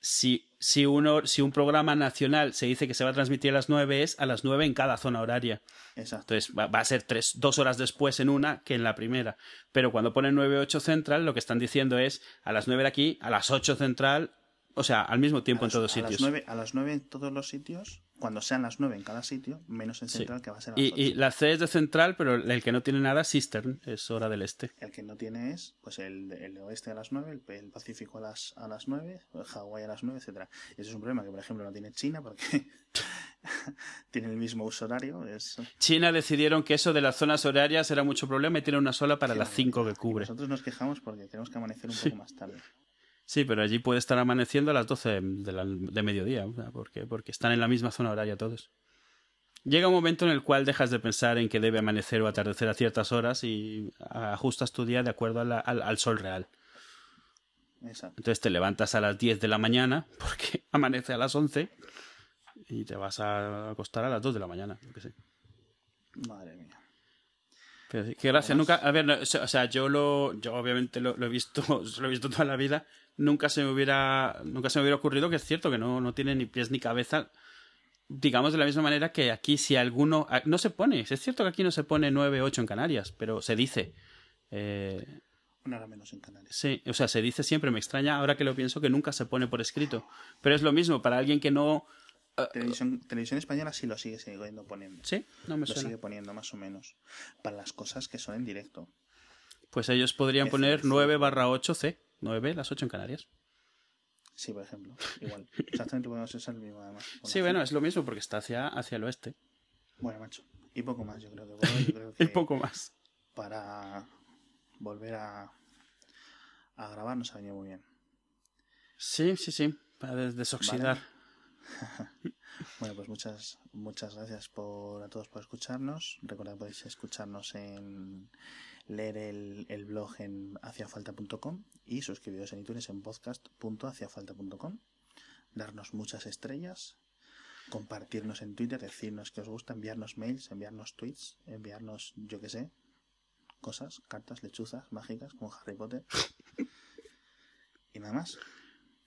Si, si, uno, si un programa nacional se dice que se va a transmitir a las 9, es a las 9 en cada zona horaria. Exacto. Entonces va, va a ser tres, dos horas después en una que en la primera. Pero cuando ponen 9-8 central, lo que están diciendo es a las 9 de aquí, a las 8 central, o sea, al mismo tiempo en todos a sitios. Las 9, a las 9 en todos los sitios, cuando sean las 9 en cada sitio, menos en central, sí. que va a ser a las y, 8. y, la C es de central, pero el que no tiene nada, Sistern, es hora del este. El que no tiene es pues el, el oeste a las 9, el, el, Pacífico a las, a las 9, Hawái a las 9, etcétera Ese es un problema que, por ejemplo, no tiene China porque tiene el mismo uso horario. Es... China decidieron que eso de las zonas horarias era mucho problema y tiene una sola para las 5 que cubre. Nosotros nos quejamos porque tenemos que amanecer un sí. poco más tarde. Sí, pero allí puede estar amaneciendo a las 12 de, la, de mediodía, porque, porque están en la misma zona horaria todos. Llega un momento en el cual dejas de pensar en que debe amanecer o atardecer a ciertas horas y ajustas tu día de acuerdo a la, al, al, sol real. Exacto. Entonces te levantas a las 10 de la mañana porque amanece a las 11 y te vas a acostar a las 2 de la mañana. Que sé. Madre mía. Pero sí, qué gracia. Nunca, a ver, no, o sea, yo lo, yo obviamente lo, lo, he visto, lo he visto toda la vida. Nunca se me hubiera, nunca se me hubiera ocurrido que es cierto que no, no tiene ni pies ni cabeza. Digamos de la misma manera que aquí si alguno no se pone, es cierto que aquí no se pone 9, 8 en Canarias, pero se dice. Eh, Una hora menos en Canarias. Sí, o sea, se dice siempre, me extraña ahora que lo pienso que nunca se pone por escrito. Pero es lo mismo para alguien que no. Televisión, televisión española sí lo sigue siguiendo poniendo. Sí, no me lo suena. sigue poniendo más o menos. Para las cosas que son en directo. Pues ellos podrían poner decir, 9 barra 8 C. 9, las 8 en Canarias. Sí, por ejemplo. Igual. Exactamente podemos usar el mismo además. Sí, bueno, es lo mismo porque está hacia, hacia el oeste. Bueno, macho. Y poco más, yo creo que. Bueno, yo creo que y poco más. Para volver a, a grabar nos ha venido muy bien. Sí, sí, sí. Para des desoxidar. Vale. bueno, pues muchas, muchas gracias por, a todos por escucharnos. Recordad que podéis escucharnos en leer el, el blog en haciafalta.com y suscribiros en iTunes en podcast.haciafalta.com. Darnos muchas estrellas, compartirnos en Twitter, decirnos que os gusta, enviarnos mails, enviarnos tweets, enviarnos, yo que sé, cosas, cartas, lechuzas mágicas como Harry Potter. y nada más.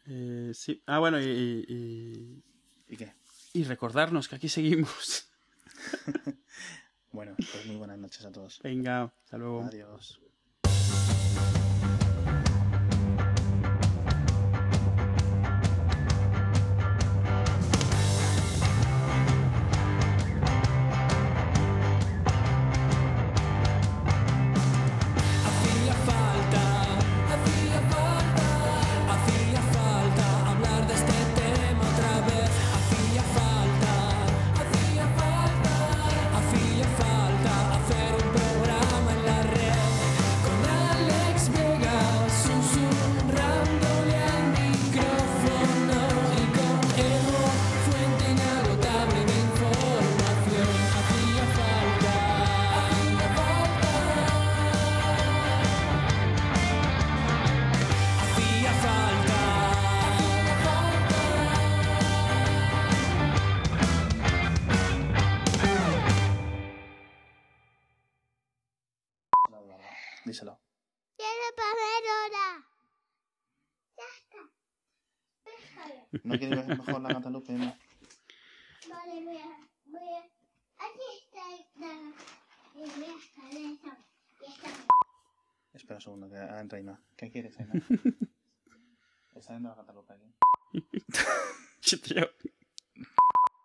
Eh, sí. Ah, bueno, y, y, ¿Y qué? Y recordarnos que aquí seguimos. bueno, pues muy buenas noches a todos. Venga, hasta luego. Adiós. ¿No quieres ver mejor la Catalupe? No. Vale, voy a, voy a. Aquí está la. Y voy a escalar esa. Y esta. Espera un segundo, que ahora entra Aina. ¿Qué quieres, Aina? Está viendo la Catalupe aquí. Tío.